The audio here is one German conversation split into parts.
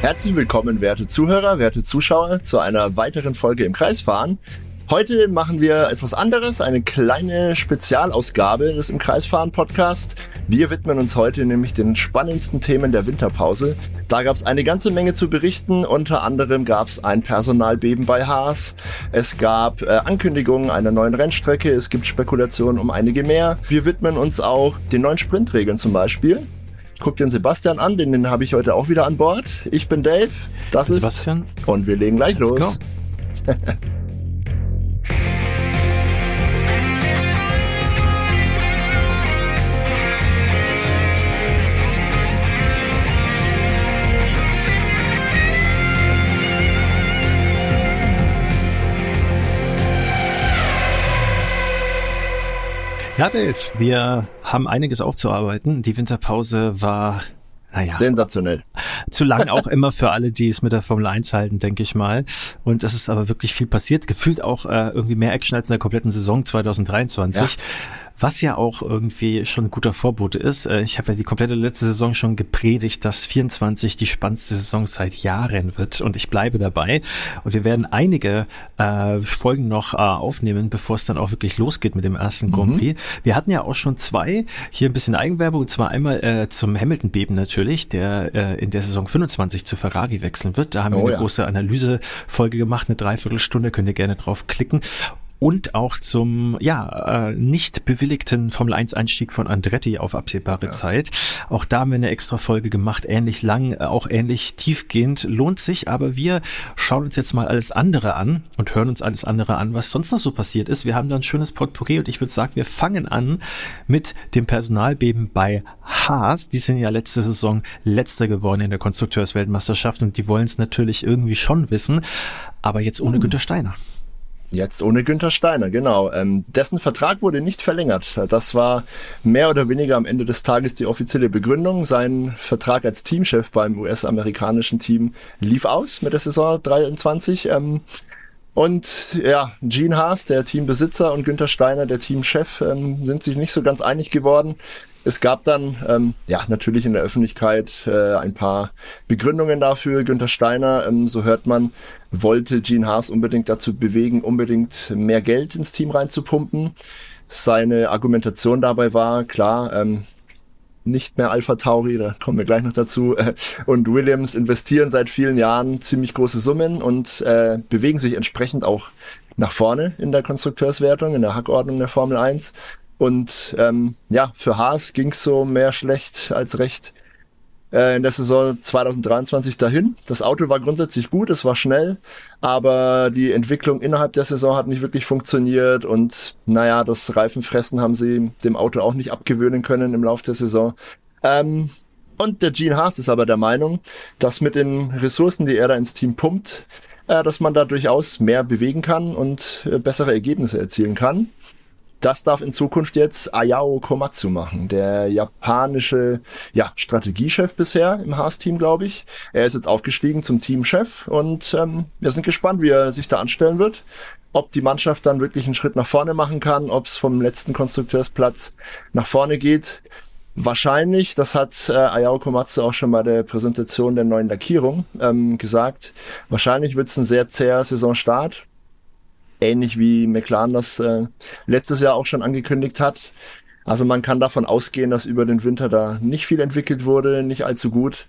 Herzlich willkommen, werte Zuhörer, werte Zuschauer, zu einer weiteren Folge im Kreisfahren. Heute machen wir etwas anderes, eine kleine Spezialausgabe des Im Kreisfahren Podcast. Wir widmen uns heute nämlich den spannendsten Themen der Winterpause. Da gab es eine ganze Menge zu berichten. Unter anderem gab es ein Personalbeben bei Haas. Es gab äh, Ankündigungen einer neuen Rennstrecke. Es gibt Spekulationen um einige mehr. Wir widmen uns auch den neuen Sprintregeln zum Beispiel. Guck den Sebastian an, den, den habe ich heute auch wieder an Bord. Ich bin Dave, das Sebastian. ist und wir legen gleich Let's los. Ja, Dave, wir haben einiges aufzuarbeiten. Die Winterpause war naja. Sensationell. Zu lang auch immer für alle, die es mit der Formel 1 halten, denke ich mal. Und es ist aber wirklich viel passiert. Gefühlt auch äh, irgendwie mehr Action als in der kompletten Saison 2023. Ja was ja auch irgendwie schon ein guter Vorbote ist. Äh, ich habe ja die komplette letzte Saison schon gepredigt, dass 24 die spannendste Saison seit Jahren wird und ich bleibe dabei. Und wir werden einige äh, Folgen noch äh, aufnehmen, bevor es dann auch wirklich losgeht mit dem ersten Grand mhm. Prix. Wir hatten ja auch schon zwei, hier ein bisschen Eigenwerbung, und zwar einmal äh, zum Hamilton-Beben natürlich, der äh, in der Saison 25 zu Ferrari wechseln wird. Da haben oh, wir eine ja. große Analysefolge gemacht, eine Dreiviertelstunde, könnt ihr gerne drauf klicken und auch zum ja äh, nicht bewilligten Formel 1 Einstieg von Andretti auf absehbare ja. Zeit. Auch da haben wir eine extra Folge gemacht, ähnlich lang, äh, auch ähnlich tiefgehend, lohnt sich, aber wir schauen uns jetzt mal alles andere an und hören uns alles andere an, was sonst noch so passiert ist. Wir haben da ein schönes Potpourri und ich würde sagen, wir fangen an mit dem Personalbeben bei Haas. Die sind ja letzte Saison letzter geworden in der Konstrukteursweltmeisterschaft und die wollen es natürlich irgendwie schon wissen, aber jetzt ohne mhm. Günter Steiner. Jetzt ohne Günther Steiner, genau. Ähm, dessen Vertrag wurde nicht verlängert. Das war mehr oder weniger am Ende des Tages die offizielle Begründung. Sein Vertrag als Teamchef beim US-amerikanischen Team lief aus mit der Saison 23. Ähm, und ja, Gene Haas, der Teambesitzer, und Günther Steiner, der Teamchef, ähm, sind sich nicht so ganz einig geworden. Es gab dann ähm, ja natürlich in der Öffentlichkeit äh, ein paar Begründungen dafür. Günther Steiner, ähm, so hört man, wollte Gene Haas unbedingt dazu bewegen, unbedingt mehr Geld ins Team reinzupumpen. Seine Argumentation dabei war, klar, ähm, nicht mehr Alpha Tauri, da kommen wir gleich noch dazu, und Williams investieren seit vielen Jahren ziemlich große Summen und äh, bewegen sich entsprechend auch nach vorne in der Konstrukteurswertung, in der Hackordnung der Formel 1. Und ähm, ja, für Haas ging's so mehr schlecht als recht äh, in der Saison 2023 dahin. Das Auto war grundsätzlich gut, es war schnell, aber die Entwicklung innerhalb der Saison hat nicht wirklich funktioniert und naja, das Reifenfressen haben sie dem Auto auch nicht abgewöhnen können im Laufe der Saison. Ähm, und der Gene Haas ist aber der Meinung, dass mit den Ressourcen, die er da ins Team pumpt, äh, dass man da durchaus mehr bewegen kann und äh, bessere Ergebnisse erzielen kann. Das darf in Zukunft jetzt Ayao Komatsu machen, der japanische ja, Strategiechef bisher im Haas-Team, glaube ich. Er ist jetzt aufgestiegen zum Teamchef und ähm, wir sind gespannt, wie er sich da anstellen wird. Ob die Mannschaft dann wirklich einen Schritt nach vorne machen kann, ob es vom letzten Konstrukteursplatz nach vorne geht. Wahrscheinlich, das hat äh, Ayao Komatsu auch schon bei der Präsentation der neuen Lackierung ähm, gesagt, wahrscheinlich wird es ein sehr zäher Saisonstart ähnlich wie McLaren das äh, letztes Jahr auch schon angekündigt hat. Also man kann davon ausgehen, dass über den Winter da nicht viel entwickelt wurde, nicht allzu gut.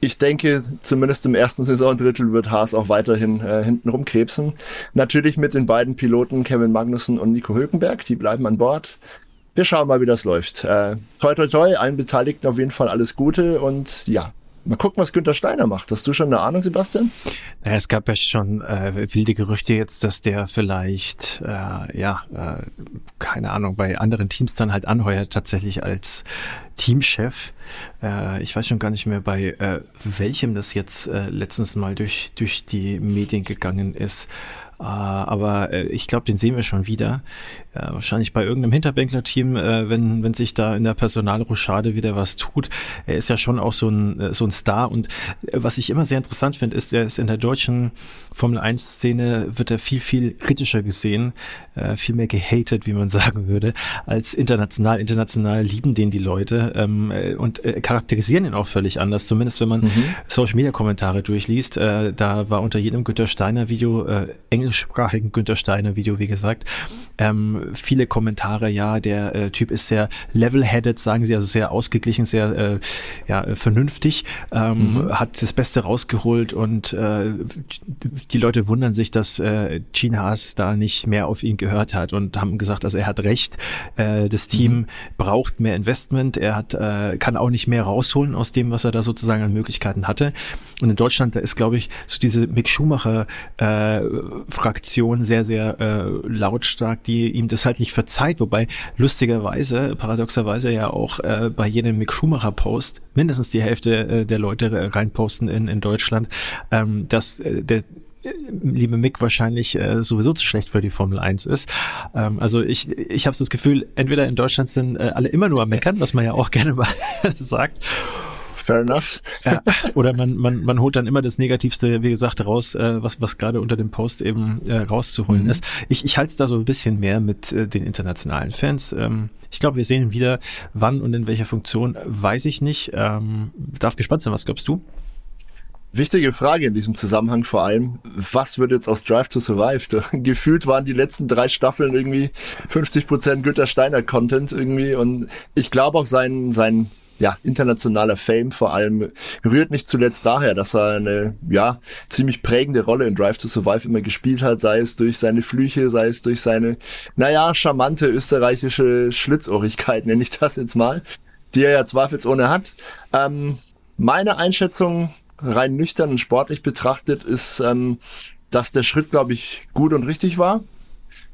Ich denke, zumindest im ersten Saisondrittel wird Haas auch weiterhin äh, hinten rumkrebsen. Natürlich mit den beiden Piloten Kevin Magnussen und Nico Hülkenberg, die bleiben an Bord. Wir schauen mal, wie das läuft. Äh, toi, toi, toi, allen Beteiligten auf jeden Fall alles Gute und ja, Mal gucken, was Günther Steiner macht. Hast du schon eine Ahnung, Sebastian? Naja, es gab ja schon äh, wilde Gerüchte jetzt, dass der vielleicht, äh, ja, äh, keine Ahnung, bei anderen Teams dann halt anheuert, tatsächlich als Teamchef. Äh, ich weiß schon gar nicht mehr, bei äh, welchem das jetzt äh, letztens mal durch, durch die Medien gegangen ist. Uh, aber äh, ich glaube, den sehen wir schon wieder. Ja, wahrscheinlich bei irgendeinem Hinterbänkler-Team, äh, wenn, wenn sich da in der Personalrochade wieder was tut. Er ist ja schon auch so ein, äh, so ein Star. Und äh, was ich immer sehr interessant finde, ist, er ist in der deutschen Formel 1-Szene, wird er viel, viel kritischer gesehen, äh, viel mehr gehatet, wie man sagen würde, als international. International lieben den die Leute ähm, äh, und äh, charakterisieren ihn auch völlig anders. Zumindest wenn man mhm. Social-Media-Kommentare durchliest. Äh, da war unter jedem Günter Steiner-Video äh, englischsprachigen Günter Steiner Video, wie gesagt. Ähm, viele Kommentare, ja, der äh, Typ ist sehr level-headed, sagen sie, also sehr ausgeglichen, sehr äh, ja, äh, vernünftig, ähm, mhm. hat das Beste rausgeholt und äh, die Leute wundern sich, dass äh, Gene Haas da nicht mehr auf ihn gehört hat und haben gesagt, also er hat recht, äh, das Team mhm. braucht mehr Investment, er hat, äh, kann auch nicht mehr rausholen aus dem, was er da sozusagen an Möglichkeiten hatte. Und in Deutschland, da ist, glaube ich, so diese Mick Schumacher äh, Fraktion sehr, sehr äh, lautstark, die ihm das halt nicht verzeiht, wobei lustigerweise, paradoxerweise ja auch äh, bei jedem Mick Schumacher Post mindestens die Hälfte äh, der Leute reinposten in, in Deutschland, ähm, dass äh, der liebe Mick wahrscheinlich äh, sowieso zu schlecht für die Formel 1 ist. Ähm, also ich, ich habe das Gefühl, entweder in Deutschland sind äh, alle immer nur am Meckern, was man ja auch gerne mal sagt, fair enough. Ja, oder man, man, man holt dann immer das Negativste, wie gesagt, raus, äh, was, was gerade unter dem Post eben äh, rauszuholen mhm. ist. Ich, ich halte es da so ein bisschen mehr mit äh, den internationalen Fans. Ähm, ich glaube, wir sehen ihn wieder. Wann und in welcher Funktion, weiß ich nicht. Ähm, darf gespannt sein, was glaubst du? Wichtige Frage in diesem Zusammenhang vor allem, was wird jetzt aus Drive to Survive? Gefühlt waren die letzten drei Staffeln irgendwie 50% Günter Steiner Content irgendwie und ich glaube auch sein, sein ja, internationaler Fame vor allem rührt nicht zuletzt daher, dass er eine ja ziemlich prägende Rolle in Drive to Survive immer gespielt hat, sei es durch seine Flüche, sei es durch seine, naja, charmante österreichische Schlitzohrigkeit, nenne ich das jetzt mal, die er ja zweifelsohne hat. Ähm, meine Einschätzung, rein nüchtern und sportlich betrachtet, ist, ähm, dass der Schritt, glaube ich, gut und richtig war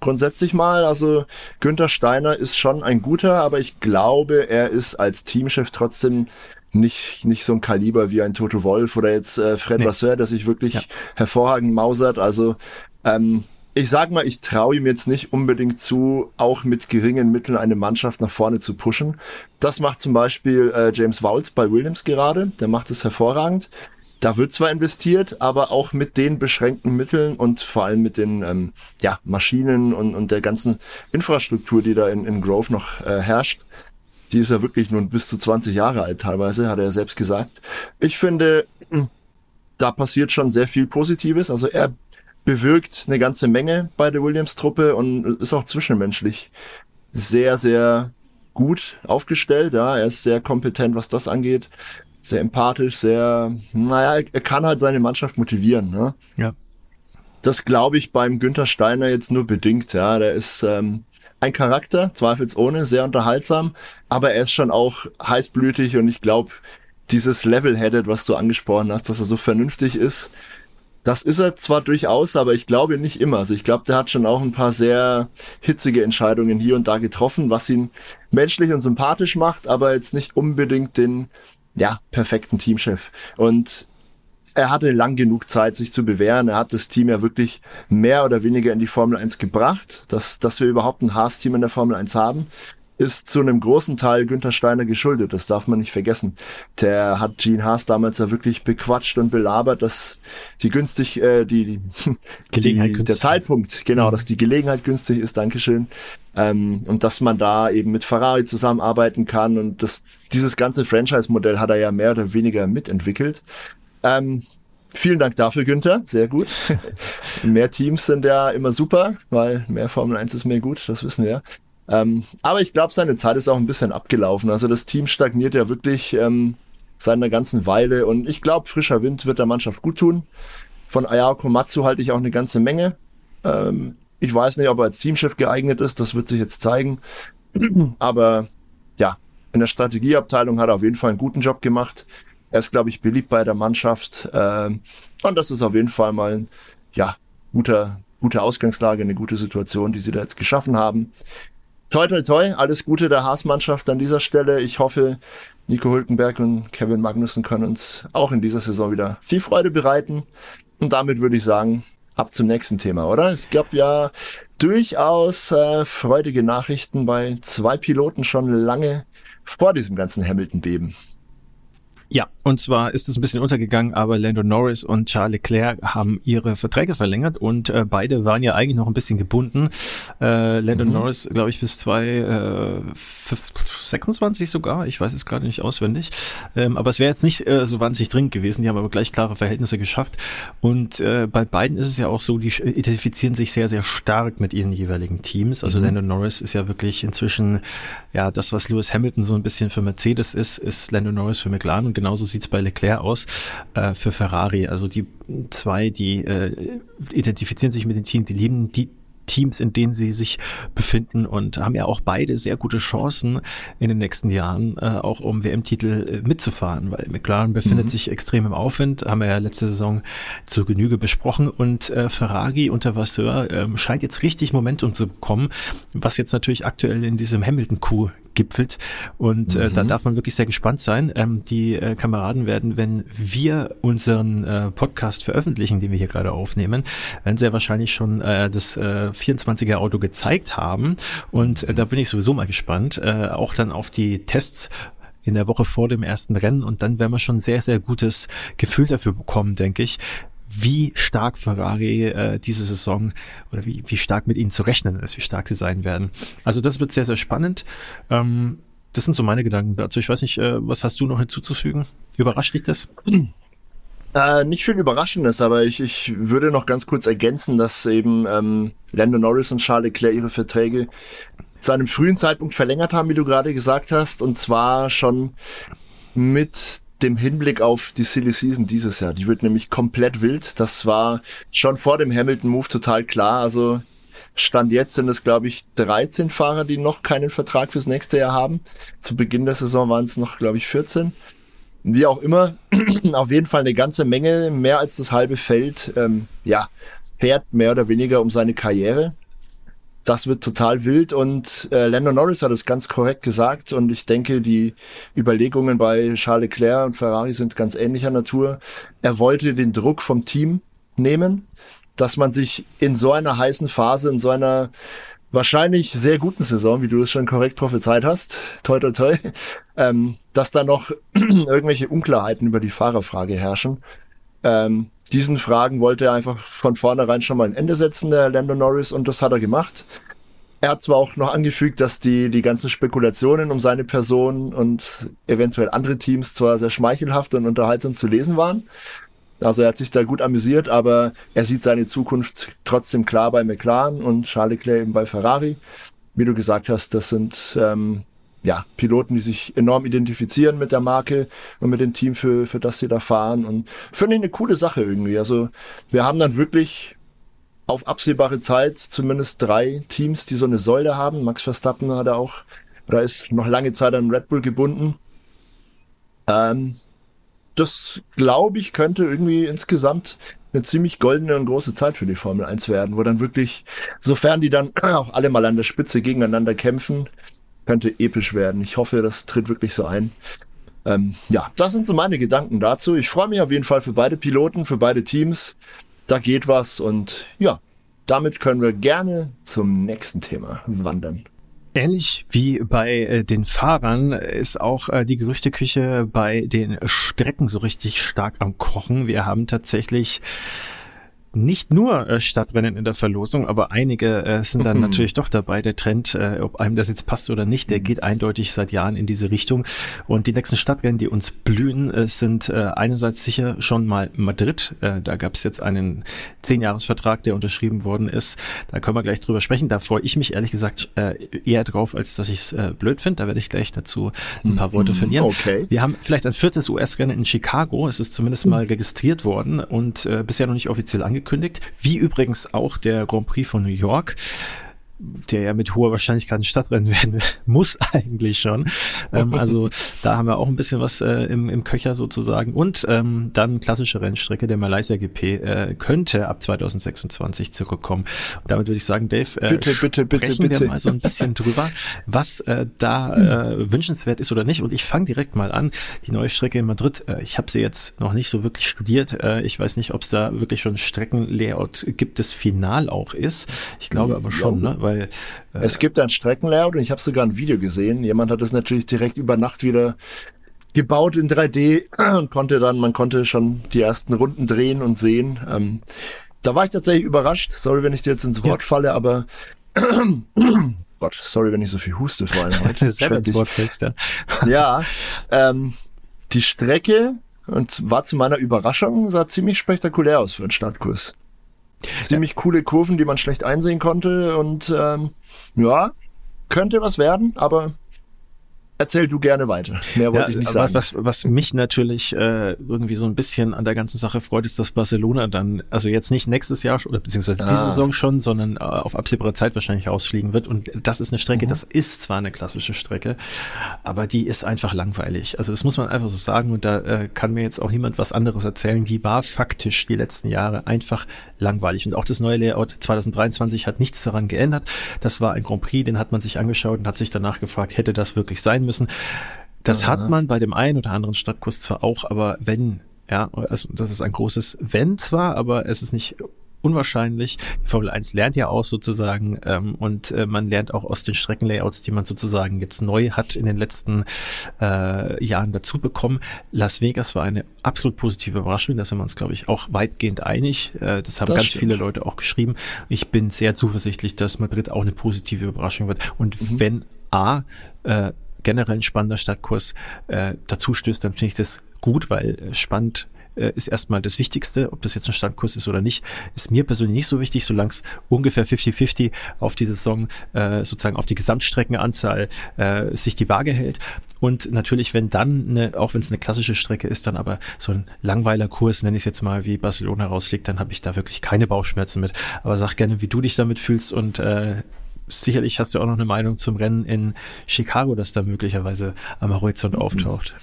grundsätzlich mal. Also Günther Steiner ist schon ein guter, aber ich glaube, er ist als Teamchef trotzdem nicht, nicht so ein Kaliber wie ein Toto Wolf oder jetzt äh, Fred nee. Vasseur, der sich wirklich ja. hervorragend mausert. Also ähm, ich sag mal, ich traue ihm jetzt nicht unbedingt zu, auch mit geringen Mitteln eine Mannschaft nach vorne zu pushen. Das macht zum Beispiel äh, James Wowles bei Williams gerade. Der macht es hervorragend da wird zwar investiert, aber auch mit den beschränkten Mitteln und vor allem mit den ähm, ja, Maschinen und, und der ganzen Infrastruktur, die da in, in Grove noch äh, herrscht. Die ist ja wirklich nun bis zu 20 Jahre alt teilweise, hat er selbst gesagt. Ich finde, da passiert schon sehr viel Positives. Also er bewirkt eine ganze Menge bei der Williams-Truppe und ist auch zwischenmenschlich sehr, sehr gut aufgestellt. Ja, er ist sehr kompetent, was das angeht sehr empathisch, sehr, naja, er kann halt seine Mannschaft motivieren. Ne? Ja. Das glaube ich beim Günther Steiner jetzt nur bedingt. Ja, der ist ähm, ein Charakter, zweifelsohne, sehr unterhaltsam, aber er ist schon auch heißblütig und ich glaube, dieses Level-Headed, was du angesprochen hast, dass er so vernünftig ist, das ist er zwar durchaus, aber ich glaube nicht immer. Also ich glaube, der hat schon auch ein paar sehr hitzige Entscheidungen hier und da getroffen, was ihn menschlich und sympathisch macht, aber jetzt nicht unbedingt den ja, perfekten Teamchef. Und er hatte lang genug Zeit, sich zu bewähren. Er hat das Team ja wirklich mehr oder weniger in die Formel 1 gebracht. Dass, dass wir überhaupt ein Haas-Team in der Formel 1 haben, ist zu einem großen Teil Günther Steiner geschuldet. Das darf man nicht vergessen. Der hat Gene Haas damals ja wirklich bequatscht und belabert, dass die günstig, äh, die, die, Gelegenheit die, günstig. der Zeitpunkt, genau, mhm. dass die Gelegenheit günstig ist. Dankeschön. Ähm, und dass man da eben mit Ferrari zusammenarbeiten kann und das, dieses ganze Franchise-Modell hat er ja mehr oder weniger mitentwickelt. Ähm, vielen Dank dafür, Günther. Sehr gut. mehr Teams sind ja immer super, weil mehr Formel 1 ist mehr gut, das wissen wir. Ähm, aber ich glaube, seine Zeit ist auch ein bisschen abgelaufen. Also das Team stagniert ja wirklich ähm, seit einer ganzen Weile und ich glaube, frischer Wind wird der Mannschaft gut tun. Von Ayako Matsu halte ich auch eine ganze Menge. Ähm, ich weiß nicht, ob er als Teamchef geeignet ist, das wird sich jetzt zeigen. Aber ja, in der Strategieabteilung hat er auf jeden Fall einen guten Job gemacht. Er ist, glaube ich, beliebt bei der Mannschaft. Ähm, und das ist auf jeden Fall mal ein ja, guter, gute Ausgangslage, eine gute Situation, die sie da jetzt geschaffen haben. Toi, toi, toi, alles Gute der Haas-Mannschaft an dieser Stelle. Ich hoffe, Nico Hülkenberg und Kevin Magnussen können uns auch in dieser Saison wieder viel Freude bereiten. Und damit würde ich sagen, ab zum nächsten Thema, oder? Es gab ja durchaus äh, freudige Nachrichten bei zwei Piloten schon lange vor diesem ganzen Hamilton-Beben. Ja, und zwar ist es ein bisschen untergegangen, aber Lando Norris und Charles Leclerc haben ihre Verträge verlängert und äh, beide waren ja eigentlich noch ein bisschen gebunden. Äh, Lando mhm. Norris, glaube ich, bis 2026 äh, sogar. Ich weiß es gerade nicht auswendig. Ähm, aber es wäre jetzt nicht äh, so wahnsinnig dringend gewesen. Die haben aber gleich klare Verhältnisse geschafft. Und äh, bei beiden ist es ja auch so, die identifizieren sich sehr, sehr stark mit ihren jeweiligen Teams. Also mhm. Lando Norris ist ja wirklich inzwischen ja das, was Lewis Hamilton so ein bisschen für Mercedes ist, ist Lando Norris für McLaren und genauso sieht's bei Leclerc aus äh, für Ferrari. Also die zwei, die äh, identifizieren sich mit dem Team, die lieben die Teams, in denen sie sich befinden und haben ja auch beide sehr gute Chancen in den nächsten Jahren äh, auch um WM-Titel äh, mitzufahren, weil McLaren befindet mhm. sich extrem im Aufwind, haben wir ja letzte Saison zur Genüge besprochen und äh, Ferrari unter Vasseur äh, scheint jetzt richtig Momentum zu bekommen, was jetzt natürlich aktuell in diesem Hamilton-Coup gipfelt. Und äh, mhm. da darf man wirklich sehr gespannt sein. Ähm, die äh, Kameraden werden, wenn wir unseren äh, Podcast veröffentlichen, den wir hier gerade aufnehmen, werden sehr wahrscheinlich schon äh, das äh, 24er Auto gezeigt haben. Und äh, da bin ich sowieso mal gespannt. Äh, auch dann auf die Tests in der Woche vor dem ersten Rennen und dann werden wir schon sehr, sehr gutes Gefühl dafür bekommen, denke ich, wie stark Ferrari äh, diese Saison oder wie, wie stark mit ihnen zu rechnen ist, wie stark sie sein werden. Also das wird sehr, sehr spannend. Ähm, das sind so meine Gedanken dazu. Ich weiß nicht, äh, was hast du noch hinzuzufügen? Überrascht dich das? Äh, nicht viel Überraschendes, aber ich, ich würde noch ganz kurz ergänzen, dass eben ähm, Lando Norris und Charles Leclerc ihre Verträge zu einem frühen Zeitpunkt verlängert haben, wie du gerade gesagt hast, und zwar schon mit dem Hinblick auf die Silly Season dieses Jahr. Die wird nämlich komplett wild. Das war schon vor dem Hamilton-Move total klar. Also Stand jetzt sind es, glaube ich, 13 Fahrer, die noch keinen Vertrag fürs nächste Jahr haben. Zu Beginn der Saison waren es noch, glaube ich, 14. Wie auch immer, auf jeden Fall eine ganze Menge, mehr als das halbe Feld, ähm, ja, fährt mehr oder weniger um seine Karriere das wird total wild und äh, Lando Norris hat es ganz korrekt gesagt und ich denke, die Überlegungen bei Charles Leclerc und Ferrari sind ganz ähnlicher Natur. Er wollte den Druck vom Team nehmen, dass man sich in so einer heißen Phase, in so einer wahrscheinlich sehr guten Saison, wie du es schon korrekt prophezeit hast, toi toi toi, ähm, dass da noch irgendwelche Unklarheiten über die Fahrerfrage herrschen. Ähm, diesen Fragen wollte er einfach von vornherein schon mal ein Ende setzen, der Lando Norris, und das hat er gemacht. Er hat zwar auch noch angefügt, dass die, die ganzen Spekulationen um seine Person und eventuell andere Teams zwar sehr schmeichelhaft und unterhaltsam zu lesen waren. Also er hat sich da gut amüsiert, aber er sieht seine Zukunft trotzdem klar bei McLaren und Charles Leclerc eben bei Ferrari. Wie du gesagt hast, das sind ähm, ja, Piloten, die sich enorm identifizieren mit der Marke und mit dem Team, für, für das sie da fahren. Und finde ich eine coole Sache irgendwie. Also wir haben dann wirklich auf absehbare Zeit zumindest drei Teams, die so eine Säule haben. Max Verstappen hat er auch, da ist noch lange Zeit an Red Bull gebunden. Ähm, das glaube ich könnte irgendwie insgesamt eine ziemlich goldene und große Zeit für die Formel 1 werden, wo dann wirklich, sofern die dann auch alle mal an der Spitze gegeneinander kämpfen, könnte episch werden. Ich hoffe, das tritt wirklich so ein. Ähm, ja, das sind so meine Gedanken dazu. Ich freue mich auf jeden Fall für beide Piloten, für beide Teams. Da geht was und ja, damit können wir gerne zum nächsten Thema wandern. Ähnlich wie bei äh, den Fahrern ist auch äh, die Gerüchteküche bei den Strecken so richtig stark am Kochen. Wir haben tatsächlich nicht nur äh, Stadtrennen in der Verlosung, aber einige äh, sind dann natürlich doch dabei. Der Trend, äh, ob einem das jetzt passt oder nicht, der mhm. geht eindeutig seit Jahren in diese Richtung. Und die nächsten Stadtrennen, die uns blühen, äh, sind äh, einerseits sicher schon mal Madrid. Äh, da gab es jetzt einen Zehnjahresvertrag, der unterschrieben worden ist. Da können wir gleich drüber sprechen. Da freue ich mich ehrlich gesagt äh, eher drauf, als dass ich es äh, blöd finde. Da werde ich gleich dazu ein paar Worte mhm. verlieren. Okay. Wir haben vielleicht ein viertes US-Rennen in Chicago. Es ist zumindest mal registriert worden und äh, bisher noch nicht offiziell angekündigt angekündigt, wie übrigens auch der Grand Prix von New York. Der ja mit hoher Wahrscheinlichkeit ein Stadtrennen werden muss eigentlich schon. Ähm, also da haben wir auch ein bisschen was äh, im, im Köcher sozusagen. Und ähm, dann klassische Rennstrecke der Malaysia GP äh, könnte ab 2026 zurückkommen. Und damit würde ich sagen, Dave, äh, bitte, bitte, bitte, sprechen bitte. wir mal so ein bisschen drüber, was äh, da äh, wünschenswert ist oder nicht. Und ich fange direkt mal an. Die neue Strecke in Madrid, äh, ich habe sie jetzt noch nicht so wirklich studiert. Äh, ich weiß nicht, ob es da wirklich schon Streckenlayout gibt, das final auch ist. Ich glaube aber schon, ne? weil äh, es gibt ein Streckenlayout und ich habe sogar ein Video gesehen. Jemand hat es natürlich direkt über Nacht wieder gebaut in 3D und konnte dann, man konnte schon die ersten Runden drehen und sehen. Ähm, da war ich tatsächlich überrascht. Sorry, wenn ich dir jetzt ins Wort ja. falle, aber Gott, sorry, wenn ich so viel huste vor allem heute. Selber ins Wort fällst, ja. ja, ähm, die Strecke und war zu meiner Überraschung sah ziemlich spektakulär aus für einen Startkurs. Ziemlich coole Kurven, die man schlecht einsehen konnte und ähm, ja, könnte was werden, aber Erzähl du gerne weiter. Mehr wollte ja, ich nicht sagen. Was, was mich natürlich äh, irgendwie so ein bisschen an der ganzen Sache freut, ist, dass Barcelona dann, also jetzt nicht nächstes Jahr oder beziehungsweise ah. diese Saison schon, sondern äh, auf absehbare Zeit wahrscheinlich ausfliegen wird. Und das ist eine Strecke, mhm. das ist zwar eine klassische Strecke, aber die ist einfach langweilig. Also das muss man einfach so sagen und da äh, kann mir jetzt auch niemand was anderes erzählen. Die war faktisch die letzten Jahre einfach langweilig. Und auch das neue Layout 2023 hat nichts daran geändert. Das war ein Grand Prix, den hat man sich angeschaut und hat sich danach gefragt, hätte das wirklich sein müssen? Müssen. Das Aha. hat man bei dem einen oder anderen Stadtkurs zwar auch, aber wenn, ja, also das ist ein großes Wenn zwar, aber es ist nicht unwahrscheinlich. Die Formel 1 lernt ja auch sozusagen ähm, und äh, man lernt auch aus den Streckenlayouts, die man sozusagen jetzt neu hat in den letzten äh, Jahren dazu bekommen. Las Vegas war eine absolut positive Überraschung, da sind wir uns, glaube ich, auch weitgehend einig. Äh, das haben das ganz stimmt. viele Leute auch geschrieben. Ich bin sehr zuversichtlich, dass Madrid auch eine positive Überraschung wird. Und mhm. wenn A, äh, generell ein spannender Stadtkurs äh, dazu stößt, dann finde ich das gut, weil äh, spannend äh, ist erstmal das Wichtigste, ob das jetzt ein Standkurs ist oder nicht, ist mir persönlich nicht so wichtig, solange es ungefähr 50-50 auf die Saison, äh, sozusagen auf die Gesamtstreckenanzahl äh, sich die Waage hält. Und natürlich, wenn dann, eine, auch wenn es eine klassische Strecke ist, dann aber so ein langweiler Kurs, nenne ich es jetzt mal, wie Barcelona rausfliegt, dann habe ich da wirklich keine Bauchschmerzen mit. Aber sag gerne, wie du dich damit fühlst und äh, sicherlich hast du auch noch eine Meinung zum Rennen in Chicago, das da möglicherweise am Horizont auftaucht.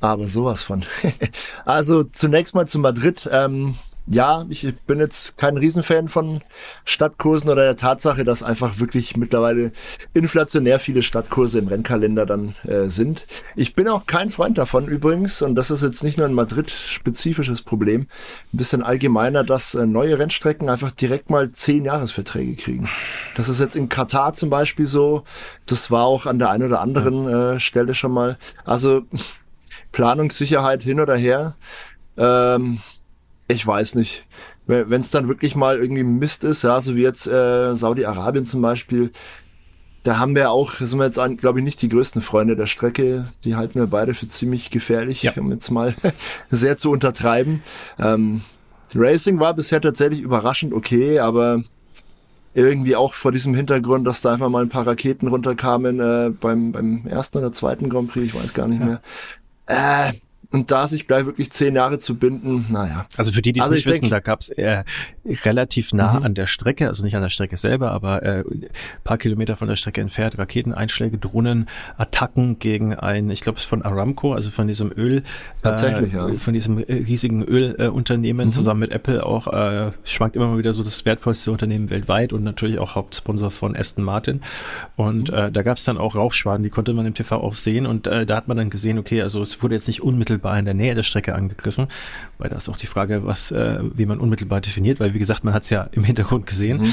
Aber sowas von. also zunächst mal zu Madrid. Ähm, ja, ich bin jetzt kein Riesenfan von Stadtkursen oder der Tatsache, dass einfach wirklich mittlerweile inflationär viele Stadtkurse im Rennkalender dann äh, sind. Ich bin auch kein Freund davon übrigens, und das ist jetzt nicht nur ein Madrid-spezifisches Problem, ein bisschen allgemeiner, dass äh, neue Rennstrecken einfach direkt mal zehn Jahresverträge kriegen. Das ist jetzt in Katar zum Beispiel so, das war auch an der einen oder anderen äh, Stelle schon mal. Also Planungssicherheit hin oder her. Ähm, ich weiß nicht. Wenn es dann wirklich mal irgendwie Mist ist, ja, so wie jetzt äh, Saudi-Arabien zum Beispiel, da haben wir auch, sind wir jetzt, glaube ich, nicht die größten Freunde der Strecke. Die halten wir beide für ziemlich gefährlich, ja. um jetzt mal sehr zu untertreiben. Ähm, Racing war bisher tatsächlich überraschend okay, aber irgendwie auch vor diesem Hintergrund, dass da einfach mal ein paar Raketen runterkamen äh, beim, beim ersten oder zweiten Grand Prix, ich weiß gar nicht ja. mehr. Äh, und da sich gleich wirklich zehn Jahre zu binden, naja. Also für die, die es also nicht wissen, denk, da gab es äh, relativ nah mhm. an der Strecke, also nicht an der Strecke selber, aber äh, paar Kilometer von der Strecke entfernt, Raketeneinschläge, Drohnen, Attacken gegen ein, ich glaube es von Aramco, also von diesem Öl, Tatsächlich, äh, ja. von diesem riesigen Ölunternehmen, äh, mhm. zusammen mit Apple auch, äh, schwankt immer mal wieder so das wertvollste Unternehmen weltweit und natürlich auch Hauptsponsor von Aston Martin. Und mhm. äh, da gab es dann auch Rauchschwaden, die konnte man im TV auch sehen und äh, da hat man dann gesehen, okay, also es wurde jetzt nicht unmittelbar unmittelbar in der Nähe der Strecke angegriffen, weil da ist auch die Frage, was, äh, wie man unmittelbar definiert, weil wie gesagt, man hat es ja im Hintergrund gesehen, mhm.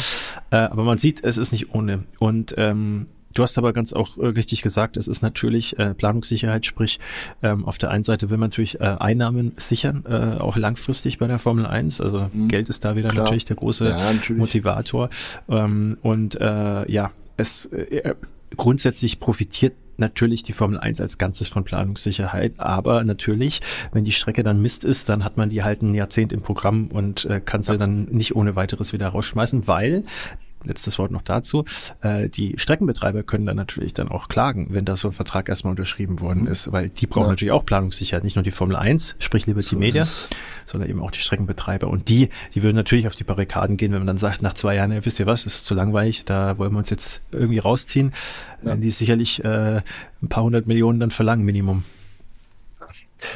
äh, aber man sieht, es ist nicht ohne. Und ähm, Du hast aber ganz auch äh, richtig gesagt, es ist natürlich äh, Planungssicherheit, sprich ähm, auf der einen Seite will man natürlich äh, Einnahmen sichern, äh, auch langfristig bei der Formel 1. Also mhm. Geld ist da wieder Klar. natürlich der große ja, natürlich. Motivator. Ähm, und äh, ja, es äh, grundsätzlich profitiert natürlich die Formel 1 als Ganzes von Planungssicherheit, aber natürlich, wenn die Strecke dann Mist ist, dann hat man die halt ein Jahrzehnt im Programm und äh, kann sie ja. dann nicht ohne weiteres wieder rausschmeißen, weil letztes Wort noch dazu, äh, die Streckenbetreiber können dann natürlich dann auch klagen, wenn da so ein Vertrag erstmal unterschrieben worden mhm. ist, weil die brauchen ja. natürlich auch Planungssicherheit, nicht nur die Formel 1, sprich Liberty so Media, sondern eben auch die Streckenbetreiber. Und die, die würden natürlich auf die Barrikaden gehen, wenn man dann sagt, nach zwei Jahren, ja, wisst ihr was, ist zu langweilig, da wollen wir uns jetzt irgendwie rausziehen, ja. die sicherlich äh, ein paar hundert Millionen dann verlangen, Minimum.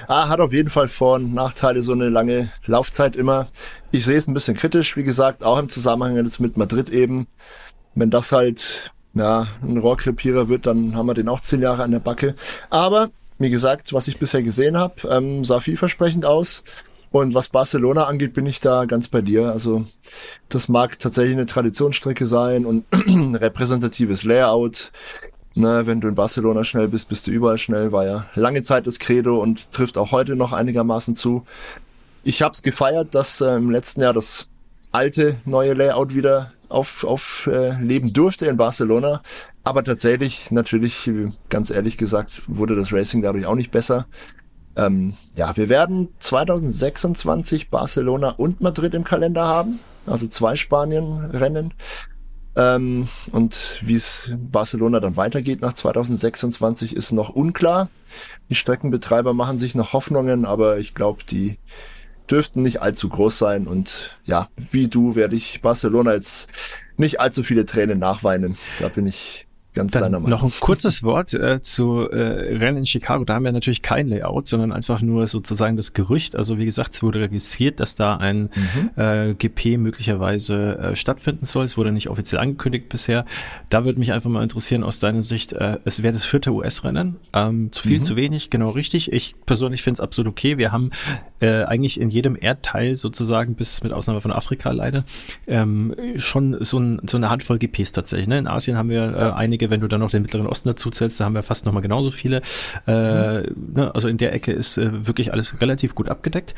Ah, hat auf jeden Fall Vor- und Nachteile, so eine lange Laufzeit immer. Ich sehe es ein bisschen kritisch, wie gesagt, auch im Zusammenhang jetzt mit Madrid eben. Wenn das halt, ja, ein Rohrkrepierer wird, dann haben wir den auch zehn Jahre an der Backe. Aber, wie gesagt, was ich bisher gesehen habe, ähm, sah vielversprechend aus. Und was Barcelona angeht, bin ich da ganz bei dir. Also das mag tatsächlich eine Traditionsstrecke sein und repräsentatives Layout. Ne, wenn du in Barcelona schnell bist, bist du überall schnell, war ja lange Zeit das Credo und trifft auch heute noch einigermaßen zu. Ich habe es gefeiert, dass äh, im letzten Jahr das alte neue Layout wieder auf, auf äh, leben durfte in Barcelona. Aber tatsächlich, natürlich, ganz ehrlich gesagt, wurde das Racing dadurch auch nicht besser. Ähm, ja, wir werden 2026 Barcelona und Madrid im Kalender haben. Also zwei Spanien-Rennen. Ähm, und wie es Barcelona dann weitergeht nach 2026 ist noch unklar. Die Streckenbetreiber machen sich noch Hoffnungen, aber ich glaube, die dürften nicht allzu groß sein. Und ja, wie du werde ich Barcelona jetzt nicht allzu viele Tränen nachweinen. Da bin ich ganz Dann seiner Meinung. Noch ein kurzes Wort äh, zu äh, Rennen in Chicago. Da haben wir natürlich kein Layout, sondern einfach nur sozusagen das Gerücht. Also wie gesagt, es wurde registriert, dass da ein mhm. äh, GP möglicherweise äh, stattfinden soll. Es wurde nicht offiziell angekündigt bisher. Da würde mich einfach mal interessieren aus deiner Sicht, äh, es wäre das vierte US-Rennen. Ähm, zu viel, mhm. zu wenig, genau richtig. Ich persönlich finde es absolut okay. Wir haben äh, eigentlich in jedem Erdteil sozusagen, bis mit Ausnahme von Afrika leider, ähm, schon so, ein, so eine Handvoll GPs tatsächlich. Ne? In Asien haben wir äh, einige wenn du dann noch den Mittleren Osten dazu zählst, da haben wir fast nochmal genauso viele. Äh, mhm. ne, also in der Ecke ist äh, wirklich alles relativ gut abgedeckt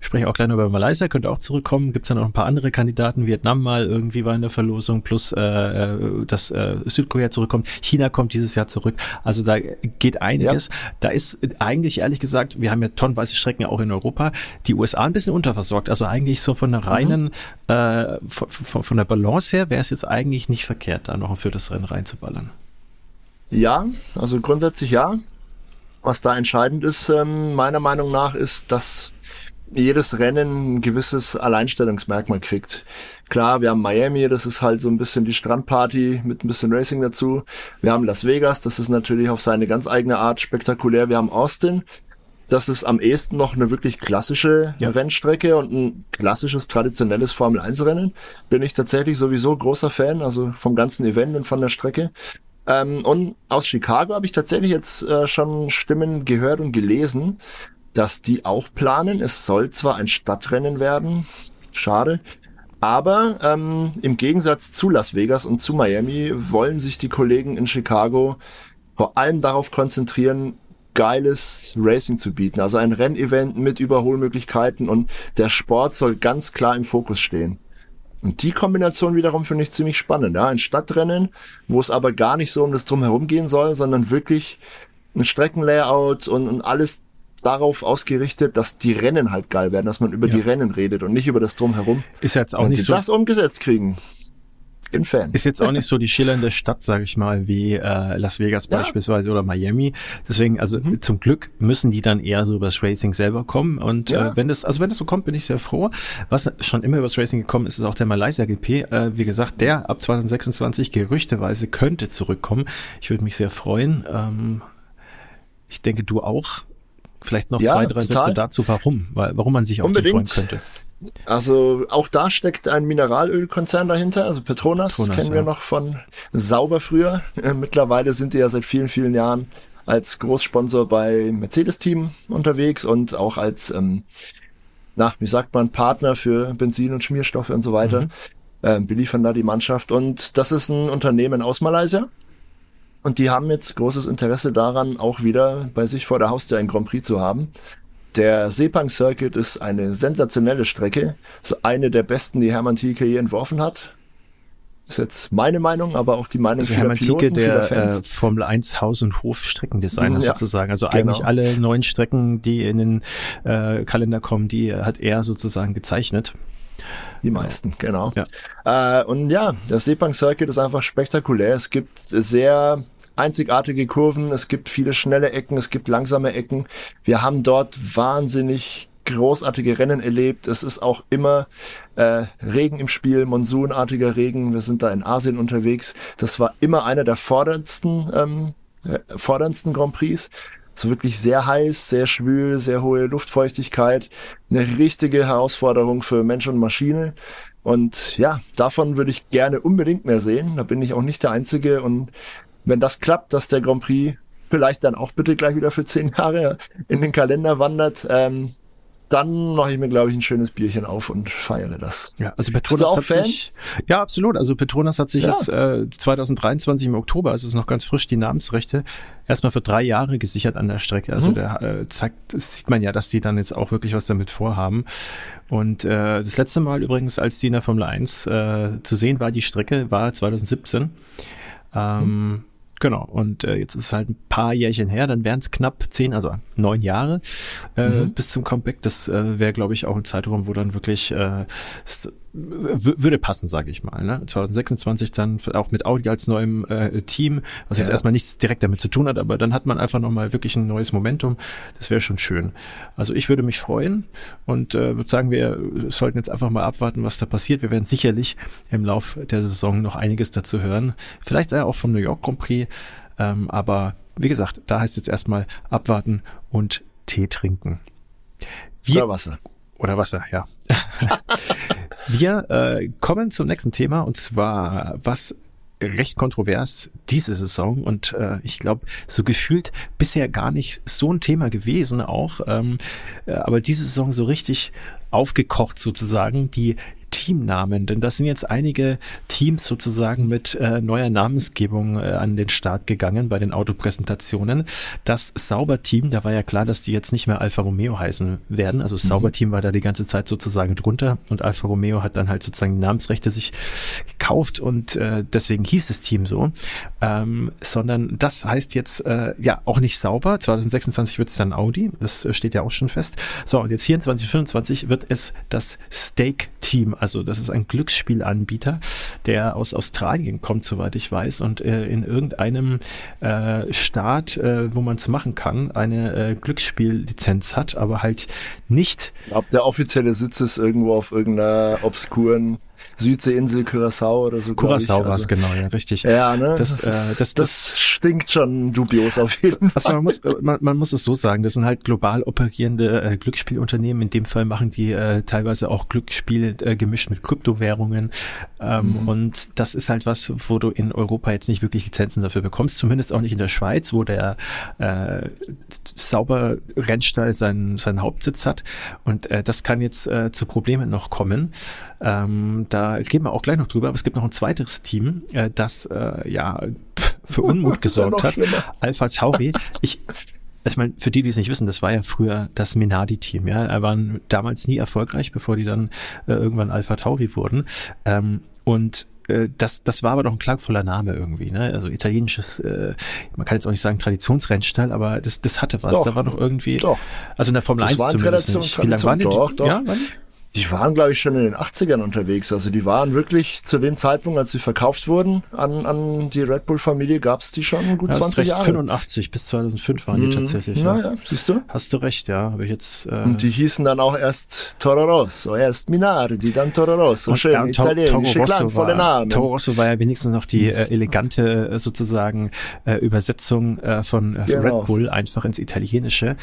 spreche auch gleich noch über Malaysia, könnte auch zurückkommen. Gibt es ja noch ein paar andere Kandidaten. Vietnam mal irgendwie war in der Verlosung, plus äh, äh, dass äh, Südkorea zurückkommt. China kommt dieses Jahr zurück. Also da geht einiges. Ja. Da ist eigentlich ehrlich gesagt, wir haben ja tonnenweise Strecken auch in Europa, die USA ein bisschen unterversorgt. Also eigentlich so von der reinen, mhm. äh, von, von, von der Balance her wäre es jetzt eigentlich nicht verkehrt, da noch für das Rennen reinzuballern. Ja, also grundsätzlich ja. Was da entscheidend ist, ähm, meiner Meinung nach, ist, dass jedes Rennen ein gewisses Alleinstellungsmerkmal kriegt. Klar, wir haben Miami, das ist halt so ein bisschen die Strandparty mit ein bisschen Racing dazu. Wir haben Las Vegas, das ist natürlich auf seine ganz eigene Art spektakulär. Wir haben Austin, das ist am ehesten noch eine wirklich klassische ja. Rennstrecke und ein klassisches, traditionelles Formel-1-Rennen. Bin ich tatsächlich sowieso großer Fan, also vom ganzen Event und von der Strecke. Ähm, und aus Chicago habe ich tatsächlich jetzt äh, schon Stimmen gehört und gelesen, dass die auch planen. Es soll zwar ein Stadtrennen werden, schade, aber ähm, im Gegensatz zu Las Vegas und zu Miami wollen sich die Kollegen in Chicago vor allem darauf konzentrieren, geiles Racing zu bieten. Also ein Rennevent mit Überholmöglichkeiten und der Sport soll ganz klar im Fokus stehen. Und die Kombination wiederum finde ich ziemlich spannend. Ja? Ein Stadtrennen, wo es aber gar nicht so um das Drumherum gehen soll, sondern wirklich ein Streckenlayout und, und alles darauf ausgerichtet, dass die Rennen halt geil werden, dass man über ja. die Rennen redet und nicht über das Drumherum. Ist jetzt auch Wenn nicht sie so. das umgesetzt kriegen. Bin Fan. Ist jetzt auch nicht so die schillernde Stadt, sage ich mal, wie äh, Las Vegas ja. beispielsweise oder Miami. Deswegen, also mhm. zum Glück müssen die dann eher so übers Racing selber kommen. Und ja. äh, wenn das, also wenn das so kommt, bin ich sehr froh. Was schon immer übers Racing gekommen ist, ist auch der Malaysia GP. Äh, wie gesagt, der ab 2026 gerüchteweise könnte zurückkommen. Ich würde mich sehr freuen. Ähm, ich denke, du auch. Vielleicht noch ja, zwei, drei total. Sätze dazu, warum, warum man sich auf Unbedingt. die freuen könnte. Also auch da steckt ein Mineralölkonzern dahinter, also Petronas, Petronas kennen wir noch von sauber früher. Äh, mittlerweile sind die ja seit vielen, vielen Jahren als Großsponsor bei Mercedes-Team unterwegs und auch als, ähm, na, wie sagt man, Partner für Benzin und Schmierstoffe und so weiter. Mhm. Ähm, beliefern da die Mannschaft. Und das ist ein Unternehmen aus Malaysia, und die haben jetzt großes Interesse daran, auch wieder bei sich vor der Haustür ein Grand Prix zu haben. Der Sepang Circuit ist eine sensationelle Strecke, so eine der besten, die Hermann Thielke je entworfen hat. Ist jetzt meine Meinung, aber auch die Meinung also vieler Hermann Piloten, Thielke, der Fans. Äh, Formel 1 Haus- und Hof-Streckendesigner ja, sozusagen. Also genau. eigentlich alle neuen Strecken, die in den äh, Kalender kommen, die hat er sozusagen gezeichnet. Die meisten, genau. Ja. Äh, und ja, der Sepang Circuit ist einfach spektakulär. Es gibt sehr einzigartige Kurven, es gibt viele schnelle Ecken, es gibt langsame Ecken. Wir haben dort wahnsinnig großartige Rennen erlebt. Es ist auch immer äh, Regen im Spiel, monsunartiger Regen. Wir sind da in Asien unterwegs. Das war immer einer der forderndsten, ähm, äh, forderndsten Grand Prix. So wirklich sehr heiß, sehr schwül, sehr hohe Luftfeuchtigkeit. Eine richtige Herausforderung für Mensch und Maschine. Und ja, davon würde ich gerne unbedingt mehr sehen. Da bin ich auch nicht der Einzige. Und wenn das klappt, dass der Grand Prix vielleicht dann auch bitte gleich wieder für zehn Jahre in den Kalender wandert, ähm, dann mache ich mir, glaube ich, ein schönes Bierchen auf und feiere das. Ja, also Petronas hat Fan? sich, ja, absolut. Also Petronas hat sich ja. jetzt äh, 2023 im Oktober, also ist noch ganz frisch, die Namensrechte erstmal für drei Jahre gesichert an der Strecke. Also mhm. der äh, zeigt, das sieht man ja, dass die dann jetzt auch wirklich was damit vorhaben. Und äh, das letzte Mal übrigens, als die in der Formel 1 äh, zu sehen war, die Strecke war 2017. Ähm, mhm. Genau, und äh, jetzt ist es halt ein paar Jährchen her, dann wären es knapp zehn, also neun Jahre äh, mhm. bis zum Comeback. Das äh, wäre, glaube ich, auch ein Zeitraum, wo dann wirklich äh, würde passen, sage ich mal. Ne? 2026 dann auch mit Audi als neuem äh, Team, was ja. jetzt erstmal nichts direkt damit zu tun hat, aber dann hat man einfach nochmal wirklich ein neues Momentum. Das wäre schon schön. Also ich würde mich freuen und äh, würde sagen, wir sollten jetzt einfach mal abwarten, was da passiert. Wir werden sicherlich im Lauf der Saison noch einiges dazu hören. Vielleicht auch vom New York Grand Prix, ähm, aber wie gesagt, da heißt jetzt erstmal abwarten und Tee trinken. Wir, Oder Wasser. Oder Wasser, ja. Wir äh, kommen zum nächsten Thema und zwar, was recht kontrovers diese Saison und äh, ich glaube so gefühlt bisher gar nicht so ein Thema gewesen auch, ähm, äh, aber diese Saison so richtig aufgekocht sozusagen. Die Teamnamen, denn das sind jetzt einige Teams sozusagen mit äh, neuer Namensgebung äh, an den Start gegangen bei den Autopräsentationen. Das Sauber-Team, da war ja klar, dass die jetzt nicht mehr Alfa Romeo heißen werden. Also das mhm. Sauber-Team war da die ganze Zeit sozusagen drunter und Alfa Romeo hat dann halt sozusagen die Namensrechte sich gekauft und äh, deswegen hieß das Team so. Ähm, sondern das heißt jetzt äh, ja auch nicht sauber. 2026 wird es dann Audi, das äh, steht ja auch schon fest. So, und jetzt 24, 25 wird es das Stake-Team also das ist ein Glücksspielanbieter, der aus Australien kommt, soweit ich weiß, und äh, in irgendeinem äh, Staat, äh, wo man es machen kann, eine äh, Glücksspiellizenz hat, aber halt nicht. Ich glaube, der offizielle Sitz ist irgendwo auf irgendeiner obskuren Südseeinsel Curacao oder so. Curacao war es, also, genau, ja, richtig. Ja, ne? Das, das, ist, äh, das, das, stinkt schon dubios auf jeden Fall. Also man muss, äh, man, man muss es so sagen, das sind halt global operierende äh, Glücksspielunternehmen. In dem Fall machen die äh, teilweise auch Glücksspiel äh, gemischt mit Kryptowährungen. Ähm, mhm. Und das ist halt was, wo du in Europa jetzt nicht wirklich Lizenzen dafür bekommst, zumindest auch nicht in der Schweiz, wo der äh, sauber Rennstall seinen, seinen Hauptsitz hat. Und äh, das kann jetzt äh, zu Problemen noch kommen. Ähm, da reden wir auch gleich noch drüber, aber es gibt noch ein zweites Team, äh, das äh, ja für Unmut gesorgt hat. Alpha Tauri. Ich, ich meine, für die, die es nicht wissen, das war ja früher das Minardi-Team, ja. Er waren damals nie erfolgreich, bevor die dann äh, irgendwann Alpha Tauri wurden. Ähm, und äh, das, das war aber doch ein klangvoller Name irgendwie, ne? Also italienisches, äh, man kann jetzt auch nicht sagen Traditionsrennstall, aber das, das hatte was. Doch, da war doch irgendwie, doch. also in der Formel das 1 zumindest nicht. Wie lange waren die? Doch, doch. Ja, waren die? Waren, glaube ich, schon in den 80ern unterwegs. Also die waren wirklich zu dem Zeitpunkt, als sie verkauft wurden an, an die Red Bull-Familie, gab es die schon gut ja, 20 recht, Jahre. 85 bis 2005 waren die mm, tatsächlich. Naja, ja. siehst du? Hast du recht, ja. Habe ich jetzt. Äh Und die hießen dann auch erst Toro Rosso, erst Minardi, dann Toro Rosso. Schön, ja, italienische, klangvolle Namen. Toro Rosso war ja wenigstens noch die äh, elegante äh, sozusagen äh, Übersetzung äh, von äh, genau. Red Bull einfach ins Italienische.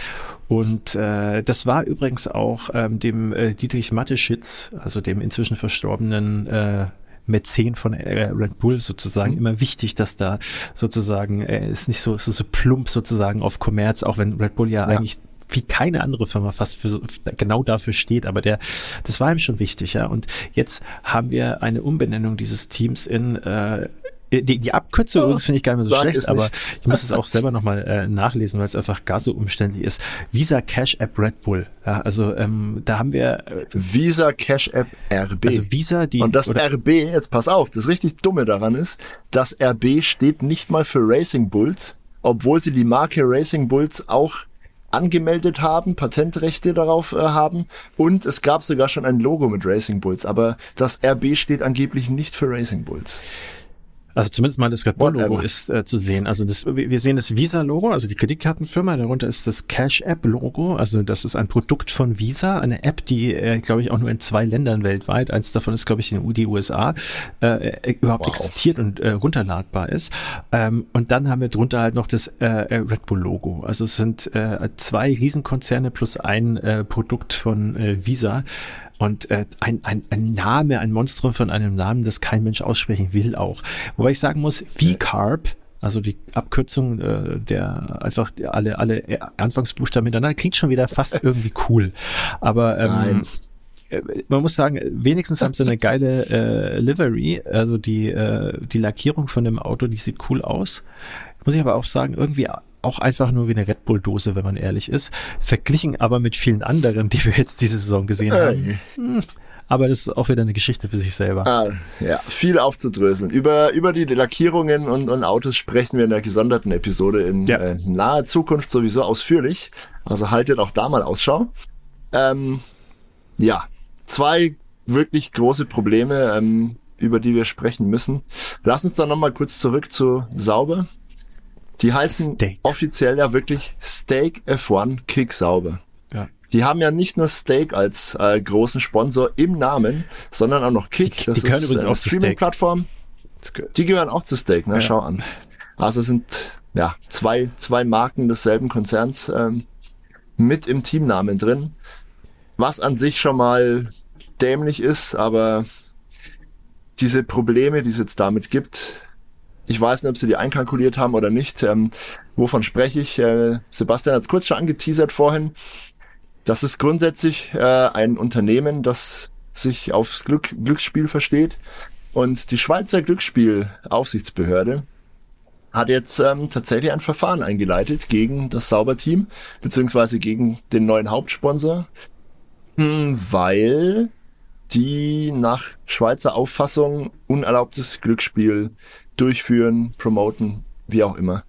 Und äh, das war übrigens auch ähm, dem äh, Dietrich Matteschitz, also dem inzwischen verstorbenen äh, Mäzen von äh, Red Bull sozusagen mhm. immer wichtig, dass da sozusagen äh, ist nicht so, so so plump sozusagen auf Kommerz, auch wenn Red Bull ja, ja. eigentlich wie keine andere Firma fast für, genau dafür steht, aber der, das war ihm schon wichtig, ja. Und jetzt haben wir eine Umbenennung dieses Teams in äh, äh, die, die Abkürzung oh, übrigens finde ich gar nicht mehr so schlecht, aber ich muss es auch selber nochmal äh, nachlesen, weil es einfach gar so umständlich ist. Visa Cash App Red Bull. Ja, also ähm, da haben wir äh, Visa Cash App RB. Also Visa die und das RB jetzt pass auf, das richtig dumme daran ist, das RB steht nicht mal für Racing Bulls, obwohl sie die Marke Racing Bulls auch angemeldet haben, Patentrechte darauf äh, haben und es gab sogar schon ein Logo mit Racing Bulls, aber das RB steht angeblich nicht für Racing Bulls. Also zumindest mal das Red Bull Logo ist äh, zu sehen. Also das, wir sehen das Visa Logo, also die Kreditkartenfirma. Darunter ist das Cash App Logo. Also das ist ein Produkt von Visa, eine App, die, äh, glaube ich, auch nur in zwei Ländern weltweit, eins davon ist, glaube ich, in die USA, äh, äh, überhaupt wow. existiert und äh, runterladbar ist. Ähm, und dann haben wir drunter halt noch das äh, äh, Red Bull Logo. Also es sind äh, zwei Riesenkonzerne plus ein äh, Produkt von äh, Visa. Und äh, ein, ein, ein Name, ein Monstrum von einem Namen, das kein Mensch aussprechen will auch. Wobei ich sagen muss, V-Carb, also die Abkürzung äh, der einfach alle alle Anfangsbuchstaben miteinander klingt schon wieder fast irgendwie cool. Aber ähm, Nein äh, man muss sagen, wenigstens haben sie eine geile äh, Livery, also die, äh, die Lackierung von dem Auto, die sieht cool aus. Muss ich aber auch sagen, irgendwie auch einfach nur wie eine Red Bull Dose, wenn man ehrlich ist. Verglichen aber mit vielen anderen, die wir jetzt diese Saison gesehen haben. Hm. Aber das ist auch wieder eine Geschichte für sich selber. Ah, ja, viel aufzudröseln. Über, über die Lackierungen und, und Autos sprechen wir in der gesonderten Episode in ja. äh, naher Zukunft sowieso ausführlich. Also haltet auch da mal Ausschau. Ähm, ja, zwei wirklich große Probleme, ähm, über die wir sprechen müssen. Lass uns dann nochmal kurz zurück zu Sauber. Die heißen Steak. offiziell ja wirklich Steak F1 Kick Sauber. Ja. Die haben ja nicht nur Steak als äh, großen Sponsor im Namen, sondern auch noch Kick. Die, das die ist übrigens eine Streaming-Plattform. Die gehören auch zu Steak, ne? Ja. Schau an. Also sind ja zwei, zwei Marken desselben Konzerns ähm, mit im Teamnamen drin. Was an sich schon mal dämlich ist, aber diese Probleme, die es jetzt damit gibt, ich weiß nicht, ob sie die einkalkuliert haben oder nicht. Ähm, wovon spreche ich? Äh, Sebastian hat es kurz schon angeteasert vorhin. Das ist grundsätzlich äh, ein Unternehmen, das sich aufs Glück, Glücksspiel versteht. Und die Schweizer Glücksspielaufsichtsbehörde hat jetzt ähm, tatsächlich ein Verfahren eingeleitet gegen das Sauberteam, beziehungsweise gegen den neuen Hauptsponsor, hm, weil die nach Schweizer Auffassung unerlaubtes Glücksspiel durchführen, promoten, wie auch immer.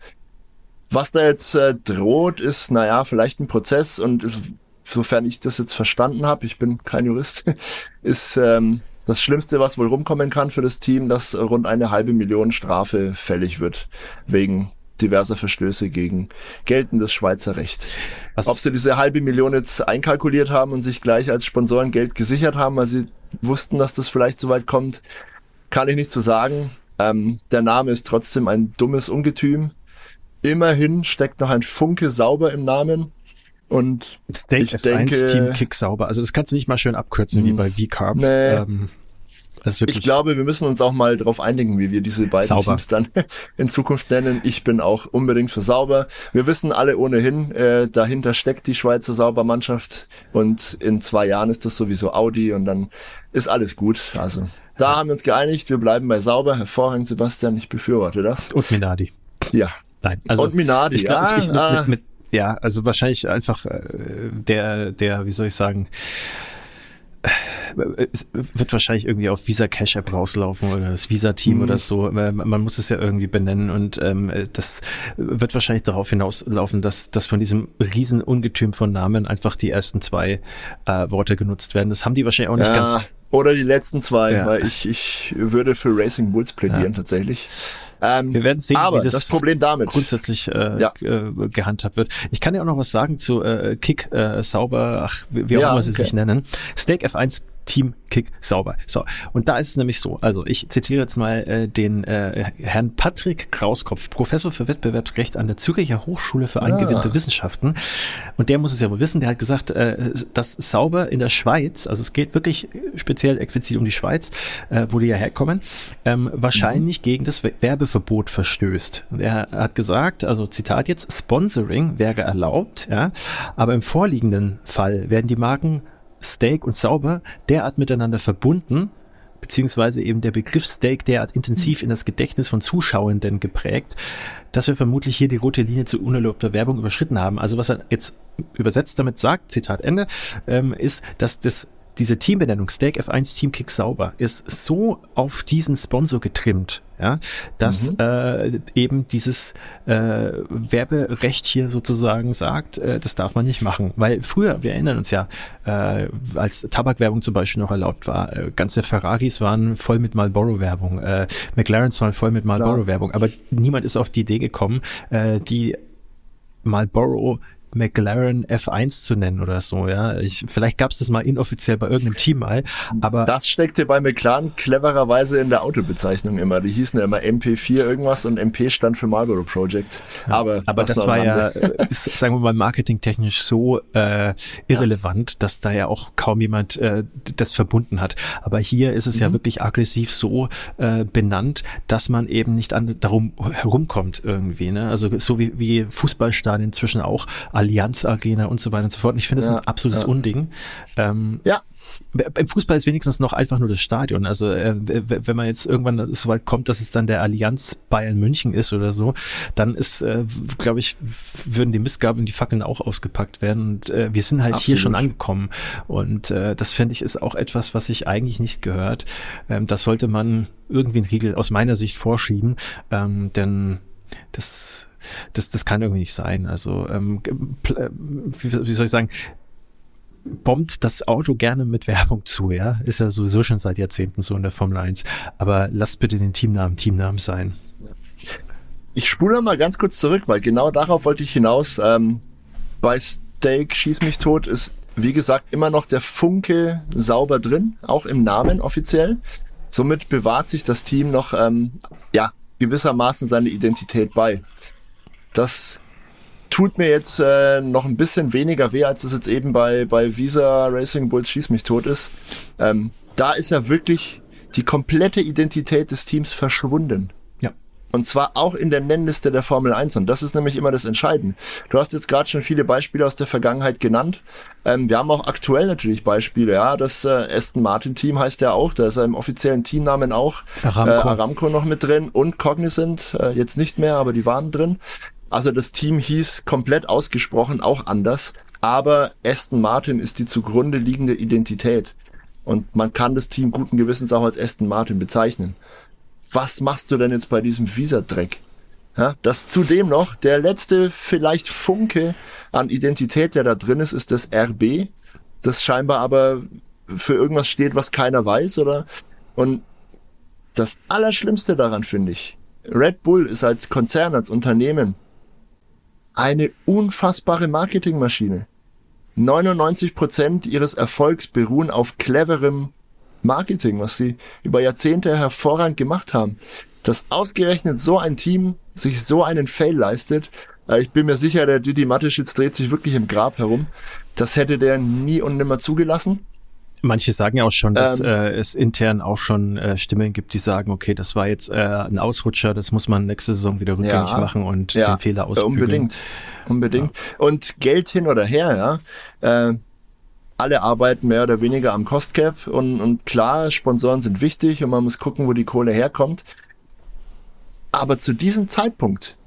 Was da jetzt äh, droht, ist, naja, vielleicht ein Prozess und ist, sofern ich das jetzt verstanden habe, ich bin kein Jurist, ist ähm, das Schlimmste, was wohl rumkommen kann für das Team, dass rund eine halbe Million Strafe fällig wird wegen diverser Verstöße gegen geltendes Schweizer Recht. Was Ob sie diese halbe Million jetzt einkalkuliert haben und sich gleich als Sponsoren Geld gesichert haben, weil sie wussten, dass das vielleicht so weit kommt, kann ich nicht zu so sagen. Ähm, der Name ist trotzdem ein dummes Ungetüm. Immerhin steckt noch ein Funke sauber im Namen. Und Steak ich denke, Team Kick sauber. Also das kannst du nicht mal schön abkürzen wie mhm. bei V-Carb. Nee. Ähm, ich glaube, wir müssen uns auch mal darauf einigen, wie wir diese beiden sauber. Teams dann in Zukunft nennen. Ich bin auch unbedingt für sauber. Wir wissen alle ohnehin, äh, dahinter steckt die Schweizer Saubermannschaft und in zwei Jahren ist das sowieso Audi und dann ist alles gut. Also da haben wir uns geeinigt, wir bleiben bei sauber. Hervorragend, Sebastian, ich befürworte das. Und Minardi. Ja. Nein, also und Minardi, ich glaub, ja. Ich, mit, ah. mit, mit, ja, also wahrscheinlich einfach äh, der, der, wie soll ich sagen, es wird wahrscheinlich irgendwie auf Visa Cash App rauslaufen oder das Visa Team mhm. oder so. Man muss es ja irgendwie benennen und ähm, das wird wahrscheinlich darauf hinauslaufen, dass, dass von diesem riesen Ungetüm von Namen einfach die ersten zwei äh, Worte genutzt werden. Das haben die wahrscheinlich auch nicht ja, ganz. Oder die letzten zwei, ja. weil ich, ich würde für Racing Bulls plädieren ja. tatsächlich. Ähm, wir werden sehen, aber wie das, das Problem damit grundsätzlich äh, ja. äh, gehandhabt wird. Ich kann ja auch noch was sagen zu äh, Kick äh, Sauber, ach, wie, wie auch immer sie okay. sich nennen. Stake F1 Team Kick sauber. So, und da ist es nämlich so, also ich zitiere jetzt mal äh, den äh, Herrn Patrick Krauskopf, Professor für Wettbewerbsrecht an der Züricher Hochschule für angewandte ah. Wissenschaften. Und der muss es ja wohl wissen, der hat gesagt, äh, dass sauber in der Schweiz, also es geht wirklich speziell explizit um die Schweiz, äh, wo die ja herkommen, ähm, wahrscheinlich mhm. gegen das Werbeverbot verstößt. Und er hat gesagt, also Zitat jetzt, Sponsoring wäre erlaubt, ja, aber im vorliegenden Fall werden die Marken Steak und Sauber derart miteinander verbunden, beziehungsweise eben der Begriff Steak derart intensiv in das Gedächtnis von Zuschauenden geprägt, dass wir vermutlich hier die rote Linie zu unerlaubter Werbung überschritten haben. Also was er jetzt übersetzt damit sagt, Zitat Ende, ähm, ist, dass das diese Teambenennung Stake F1 Team Kick Sauber ist so auf diesen Sponsor getrimmt, ja, dass mhm. äh, eben dieses äh, Werberecht hier sozusagen sagt, äh, das darf man nicht machen. Weil früher, wir erinnern uns ja, äh, als Tabakwerbung zum Beispiel noch erlaubt war, äh, ganze Ferraris waren voll mit Marlboro-Werbung, äh, McLarens waren voll mit Marlboro-Werbung, aber niemand ist auf die Idee gekommen, äh, die Marlboro McLaren F1 zu nennen oder so, ja. Ich, vielleicht gab es das mal inoffiziell bei irgendeinem Team mal, aber. Das steckte bei McLaren clevererweise in der Autobezeichnung immer. Die hießen ja immer MP4 irgendwas und MP stand für Marlboro Project. Ja, aber, aber das war ja, ist, sagen wir mal, marketingtechnisch so äh, irrelevant, ja. dass da ja auch kaum jemand äh, das verbunden hat. Aber hier ist es mhm. ja wirklich aggressiv so äh, benannt, dass man eben nicht an, darum herumkommt irgendwie. Ne? Also so wie, wie Fußballstadien inzwischen auch Allianz Arena und so weiter und so fort. Und ich finde es ja, ein absolutes ja. Unding. Ähm, ja. Im Fußball ist wenigstens noch einfach nur das Stadion. Also äh, wenn man jetzt irgendwann so weit kommt, dass es dann der Allianz Bayern München ist oder so, dann ist, äh, glaube ich, würden die Missgaben und die Fackeln auch ausgepackt werden. Und äh, wir sind halt Absolut. hier schon angekommen. Und äh, das finde ich ist auch etwas, was sich eigentlich nicht gehört. Ähm, das sollte man irgendwie einen Riegel aus meiner Sicht vorschieben, ähm, denn das das, das kann irgendwie nicht sein. Also, ähm, äh, wie, soll ich sagen, bombt das Auto gerne mit Werbung zu, ja. Ist ja sowieso schon seit Jahrzehnten so in der Formel 1. Aber lasst bitte den Teamnamen Teamnamen sein. Ich spule mal ganz kurz zurück, weil genau darauf wollte ich hinaus. Ähm, bei Steak Schieß mich tot ist, wie gesagt, immer noch der Funke sauber drin, auch im Namen offiziell. Somit bewahrt sich das Team noch, ähm, ja, gewissermaßen seine Identität bei. Das tut mir jetzt äh, noch ein bisschen weniger weh, als es jetzt eben bei, bei Visa Racing Bulls Schieß mich tot ist. Ähm, da ist ja wirklich die komplette Identität des Teams verschwunden. Ja. Und zwar auch in der Nennliste der Formel 1. Und das ist nämlich immer das Entscheidende. Du hast jetzt gerade schon viele Beispiele aus der Vergangenheit genannt. Ähm, wir haben auch aktuell natürlich Beispiele. Ja, das äh, Aston Martin Team heißt ja auch, da ist ja im offiziellen Teamnamen auch Aramco, äh, Aramco noch mit drin und Cognizant, äh, jetzt nicht mehr, aber die waren drin. Also das Team hieß komplett ausgesprochen auch anders, aber Aston Martin ist die zugrunde liegende Identität. Und man kann das Team guten Gewissens auch als Aston Martin bezeichnen. Was machst du denn jetzt bei diesem Visa-Dreck? Ja, das zudem noch, der letzte vielleicht Funke an Identität, der da drin ist, ist das RB, das scheinbar aber für irgendwas steht, was keiner weiß, oder? Und das Allerschlimmste daran finde ich, Red Bull ist als Konzern, als Unternehmen eine unfassbare Marketingmaschine. 99 Prozent ihres Erfolgs beruhen auf cleverem Marketing, was sie über Jahrzehnte hervorragend gemacht haben. Dass ausgerechnet so ein Team sich so einen Fail leistet, äh, ich bin mir sicher, der Didi Mateschitz dreht sich wirklich im Grab herum. Das hätte der nie und nimmer zugelassen. Manche sagen ja auch schon, dass ähm, äh, es intern auch schon äh, Stimmen gibt, die sagen, okay, das war jetzt äh, ein Ausrutscher, das muss man nächste Saison wieder rückgängig ja, machen und ja, den Fehler ausbügeln. Unbedingt, unbedingt. Ja. Und Geld hin oder her, ja. Äh, alle arbeiten mehr oder weniger am Cost Cap und, und klar, Sponsoren sind wichtig und man muss gucken, wo die Kohle herkommt. Aber zu diesem Zeitpunkt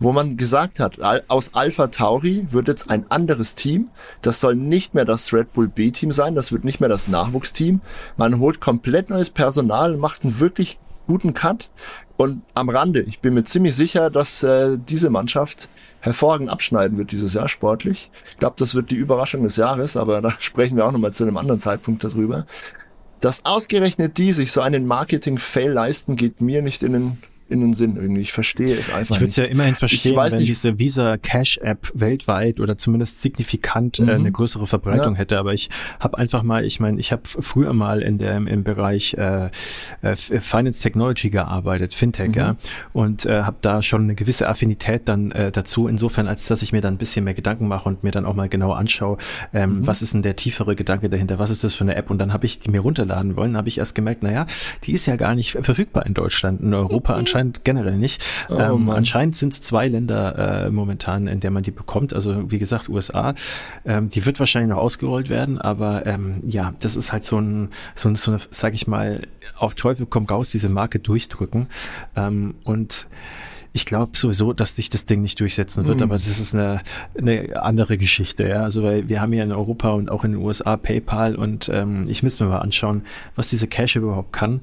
wo man gesagt hat, aus Alpha Tauri wird jetzt ein anderes Team. Das soll nicht mehr das Red Bull B-Team sein, das wird nicht mehr das Nachwuchsteam. Man holt komplett neues Personal, macht einen wirklich guten Cut. Und am Rande, ich bin mir ziemlich sicher, dass äh, diese Mannschaft hervorragend abschneiden wird dieses Jahr sportlich. Ich glaube, das wird die Überraschung des Jahres, aber da sprechen wir auch nochmal zu einem anderen Zeitpunkt darüber. Dass ausgerechnet die sich so einen Marketing-Fail leisten, geht mir nicht in den in den Sinn irgendwie. Ich verstehe es einfach ich nicht. Ich würde es ja immerhin verstehen, wenn nicht. diese Visa Cash App weltweit oder zumindest signifikant mhm. äh, eine größere Verbreitung ja. hätte. Aber ich habe einfach mal, ich meine, ich habe früher mal in der im Bereich äh, äh, Finance Technology gearbeitet, Fintech, mhm. ja, und äh, habe da schon eine gewisse Affinität dann äh, dazu. Insofern, als dass ich mir dann ein bisschen mehr Gedanken mache und mir dann auch mal genau anschaue, ähm, mhm. was ist denn der tiefere Gedanke dahinter? Was ist das für eine App? Und dann habe ich die mir runterladen wollen, habe ich erst gemerkt, naja, die ist ja gar nicht verfügbar in Deutschland, in Europa anscheinend anscheinend generell nicht. Oh, ähm, anscheinend sind es zwei Länder äh, momentan, in der man die bekommt. Also wie gesagt, USA. Ähm, die wird wahrscheinlich noch ausgerollt werden, aber ähm, ja, das ist halt so ein, so, ein, so eine, sag ich mal, auf Teufel komm raus, diese Marke durchdrücken. Ähm, und ich glaube sowieso, dass sich das Ding nicht durchsetzen wird, mhm. aber das ist eine, eine andere Geschichte. Ja? Also weil wir haben ja in Europa und auch in den USA PayPal und ähm, ich müsste mir mal anschauen, was diese Cash überhaupt kann.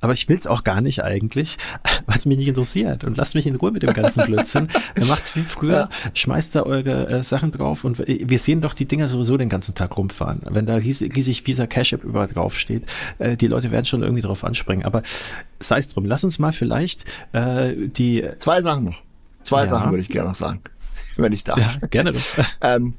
Aber ich will's auch gar nicht eigentlich, was mich nicht interessiert. Und lasst mich in Ruhe mit dem ganzen Blödsinn. Macht's wie früher, schmeißt da eure äh, Sachen drauf und wir sehen doch die Dinger sowieso den ganzen Tag rumfahren. Wenn da riesig, riesig Visa Cash App überall draufsteht, äh, die Leute werden schon irgendwie drauf anspringen. Aber sei es drum, lass uns mal vielleicht äh, die... Zwei Sachen noch. Zwei ja. Sachen würde ich gerne noch sagen, wenn ich darf. Ja, gerne. ähm,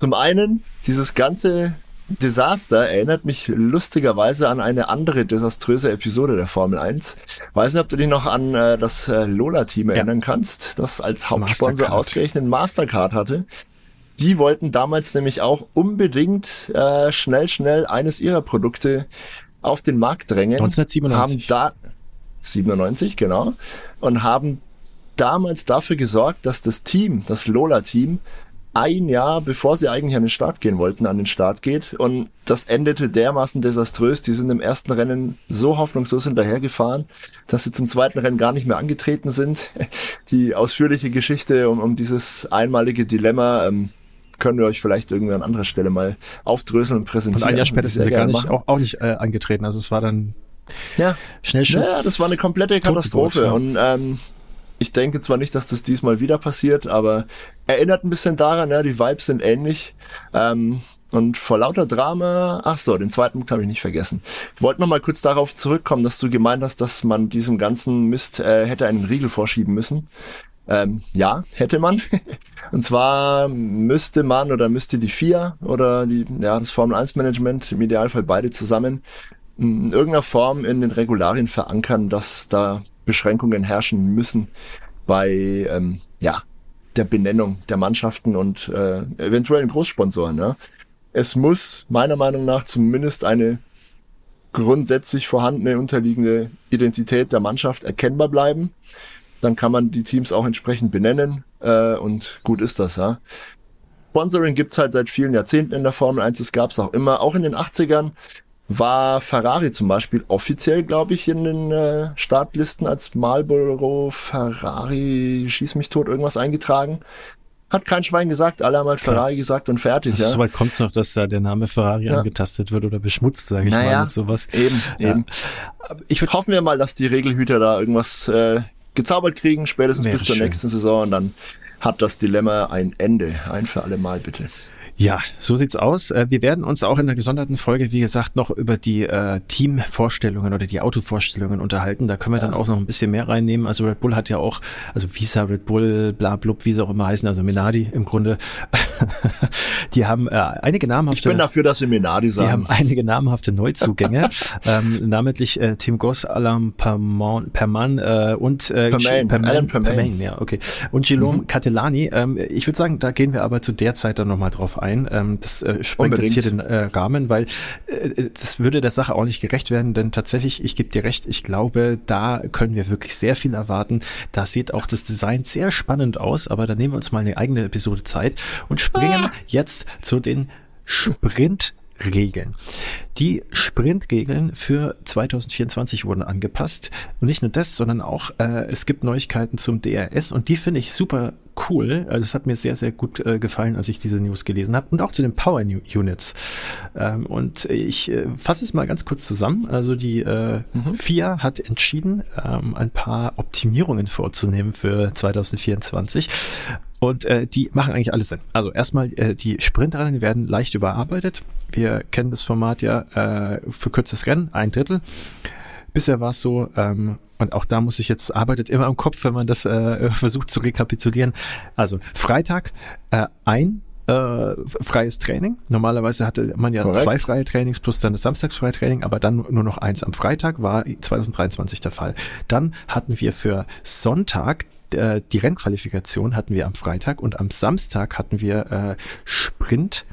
zum einen, dieses ganze Desaster erinnert mich lustigerweise an eine andere desaströse Episode der Formel 1. Weiß nicht, ob du dich noch an äh, das äh, Lola-Team ja. erinnern kannst, das als Hauptsponsor ausgerechnet Mastercard hatte. Die wollten damals nämlich auch unbedingt äh, schnell, schnell eines ihrer Produkte auf den Markt drängen. 1997. Haben da 97, genau. Und haben damals dafür gesorgt, dass das Team, das Lola-Team, ein Jahr, bevor sie eigentlich an den Start gehen wollten, an den Start geht. Und das endete dermaßen desaströs. Die sind im ersten Rennen so hoffnungslos hinterhergefahren, dass sie zum zweiten Rennen gar nicht mehr angetreten sind. Die ausführliche Geschichte um, um dieses einmalige Dilemma ähm, können wir euch vielleicht irgendwie an anderer Stelle mal aufdröseln und präsentieren. Und ein Jahr später sind sie gar nicht, auch, auch nicht äh, angetreten. Also es war dann ja. Schnellschuss. Ja, das war eine komplette Katastrophe. Ja. Und ähm, ich denke zwar nicht, dass das diesmal wieder passiert, aber erinnert ein bisschen daran, ja, die Vibes sind ähnlich. Ähm, und vor lauter Drama, ach so, den zweiten kann ich nicht vergessen. Ich wollte noch mal kurz darauf zurückkommen, dass du gemeint hast, dass man diesem ganzen Mist äh, hätte einen Riegel vorschieben müssen. Ähm, ja, hätte man. und zwar müsste man oder müsste die FIA oder die, ja, das Formel 1 Management, im Idealfall beide zusammen, in irgendeiner Form in den Regularien verankern, dass da Beschränkungen herrschen müssen bei ähm, ja, der Benennung der Mannschaften und äh, eventuellen Großsponsoren. Ja. Es muss meiner Meinung nach zumindest eine grundsätzlich vorhandene unterliegende Identität der Mannschaft erkennbar bleiben. Dann kann man die Teams auch entsprechend benennen äh, und gut ist das. Ja. Sponsoring gibt's halt seit vielen Jahrzehnten in der Formel 1, das gab's auch immer, auch in den 80ern war Ferrari zum Beispiel offiziell, glaube ich, in den äh, Startlisten als Marlboro Ferrari schieß mich tot irgendwas eingetragen. Hat kein Schwein gesagt, alle haben halt Klar. Ferrari gesagt und fertig. Das ja. So weit kommt es noch, dass da der Name Ferrari ja. angetastet wird oder beschmutzt, sage ich naja, mal, mit sowas. Eben, ja. eben. Ich würd, Hoffen wir mal, dass die Regelhüter da irgendwas äh, gezaubert kriegen, spätestens bis zur schön. nächsten Saison und dann hat das Dilemma ein Ende. Ein für alle Mal bitte. Ja, so sieht's aus. Äh, wir werden uns auch in der gesonderten Folge, wie gesagt, noch über die äh, Teamvorstellungen oder die Autovorstellungen unterhalten. Da können wir ja. dann auch noch ein bisschen mehr reinnehmen. Also Red Bull hat ja auch, also Visa, Red Bull, bla blub, wie sie auch immer heißen, also Minardi im Grunde. die haben äh, einige namhafte. Ich bin dafür, dass sie Minardi sagen. Die haben einige namhafte Neuzugänge, ähm, namentlich äh, Tim Goss, Alain Perman, Perman äh, und äh, Permain, Perman, Alan. Perman, ja, okay. Und Guillaume mhm. Catellani. Ähm, ich würde sagen, da gehen wir aber zu der Zeit dann nochmal drauf ein. Ähm, das äh, sprengt jetzt hier den äh, Rahmen, weil äh, das würde der Sache auch nicht gerecht werden, denn tatsächlich, ich gebe dir recht, ich glaube, da können wir wirklich sehr viel erwarten. Da sieht auch das Design sehr spannend aus, aber da nehmen wir uns mal eine eigene Episode Zeit und springen ah. jetzt zu den Sprint Regeln. Die Sprintregeln für 2024 wurden angepasst. Und nicht nur das, sondern auch äh, es gibt Neuigkeiten zum DRS und die finde ich super cool. Also es hat mir sehr, sehr gut äh, gefallen, als ich diese News gelesen habe. Und auch zu den Power Units. Ähm, und ich äh, fasse es mal ganz kurz zusammen. Also die äh, mhm. FIA hat entschieden, ähm, ein paar Optimierungen vorzunehmen für 2024. Und äh, die machen eigentlich alles Sinn. Also erstmal, äh, die Sprintrennen werden leicht überarbeitet. Wir kennen das Format ja äh, für kürzes Rennen, ein Drittel. Bisher war es so, ähm, und auch da muss ich jetzt, arbeitet immer im Kopf, wenn man das äh, versucht zu rekapitulieren. Also Freitag äh, ein äh, freies Training. Normalerweise hatte man ja Correct. zwei freie Trainings plus dann das Samstagsfreie Training, aber dann nur noch eins am Freitag, war 2023 der Fall. Dann hatten wir für Sonntag äh, die Rennqualifikation hatten wir am Freitag und am Samstag hatten wir äh, Sprint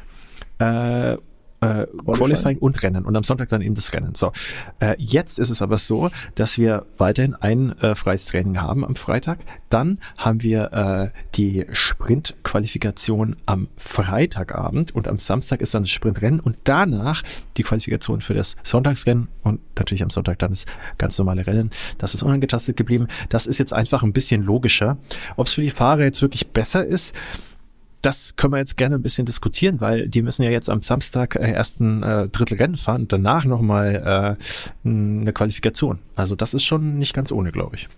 äh, Qualifying. Qualifying. und Rennen und am Sonntag dann eben das Rennen. So, äh, jetzt ist es aber so, dass wir weiterhin ein äh, freies Training haben am Freitag. Dann haben wir äh, die Sprintqualifikation am Freitagabend und am Samstag ist dann das Sprintrennen und danach die Qualifikation für das Sonntagsrennen und natürlich am Sonntag dann das ganz normale Rennen. Das ist unangetastet geblieben. Das ist jetzt einfach ein bisschen logischer. Ob es für die Fahrer jetzt wirklich besser ist, das können wir jetzt gerne ein bisschen diskutieren, weil die müssen ja jetzt am Samstag äh, ersten äh, Drittel Rennen fahren und danach nochmal äh, eine Qualifikation. Also das ist schon nicht ganz ohne, glaube ich.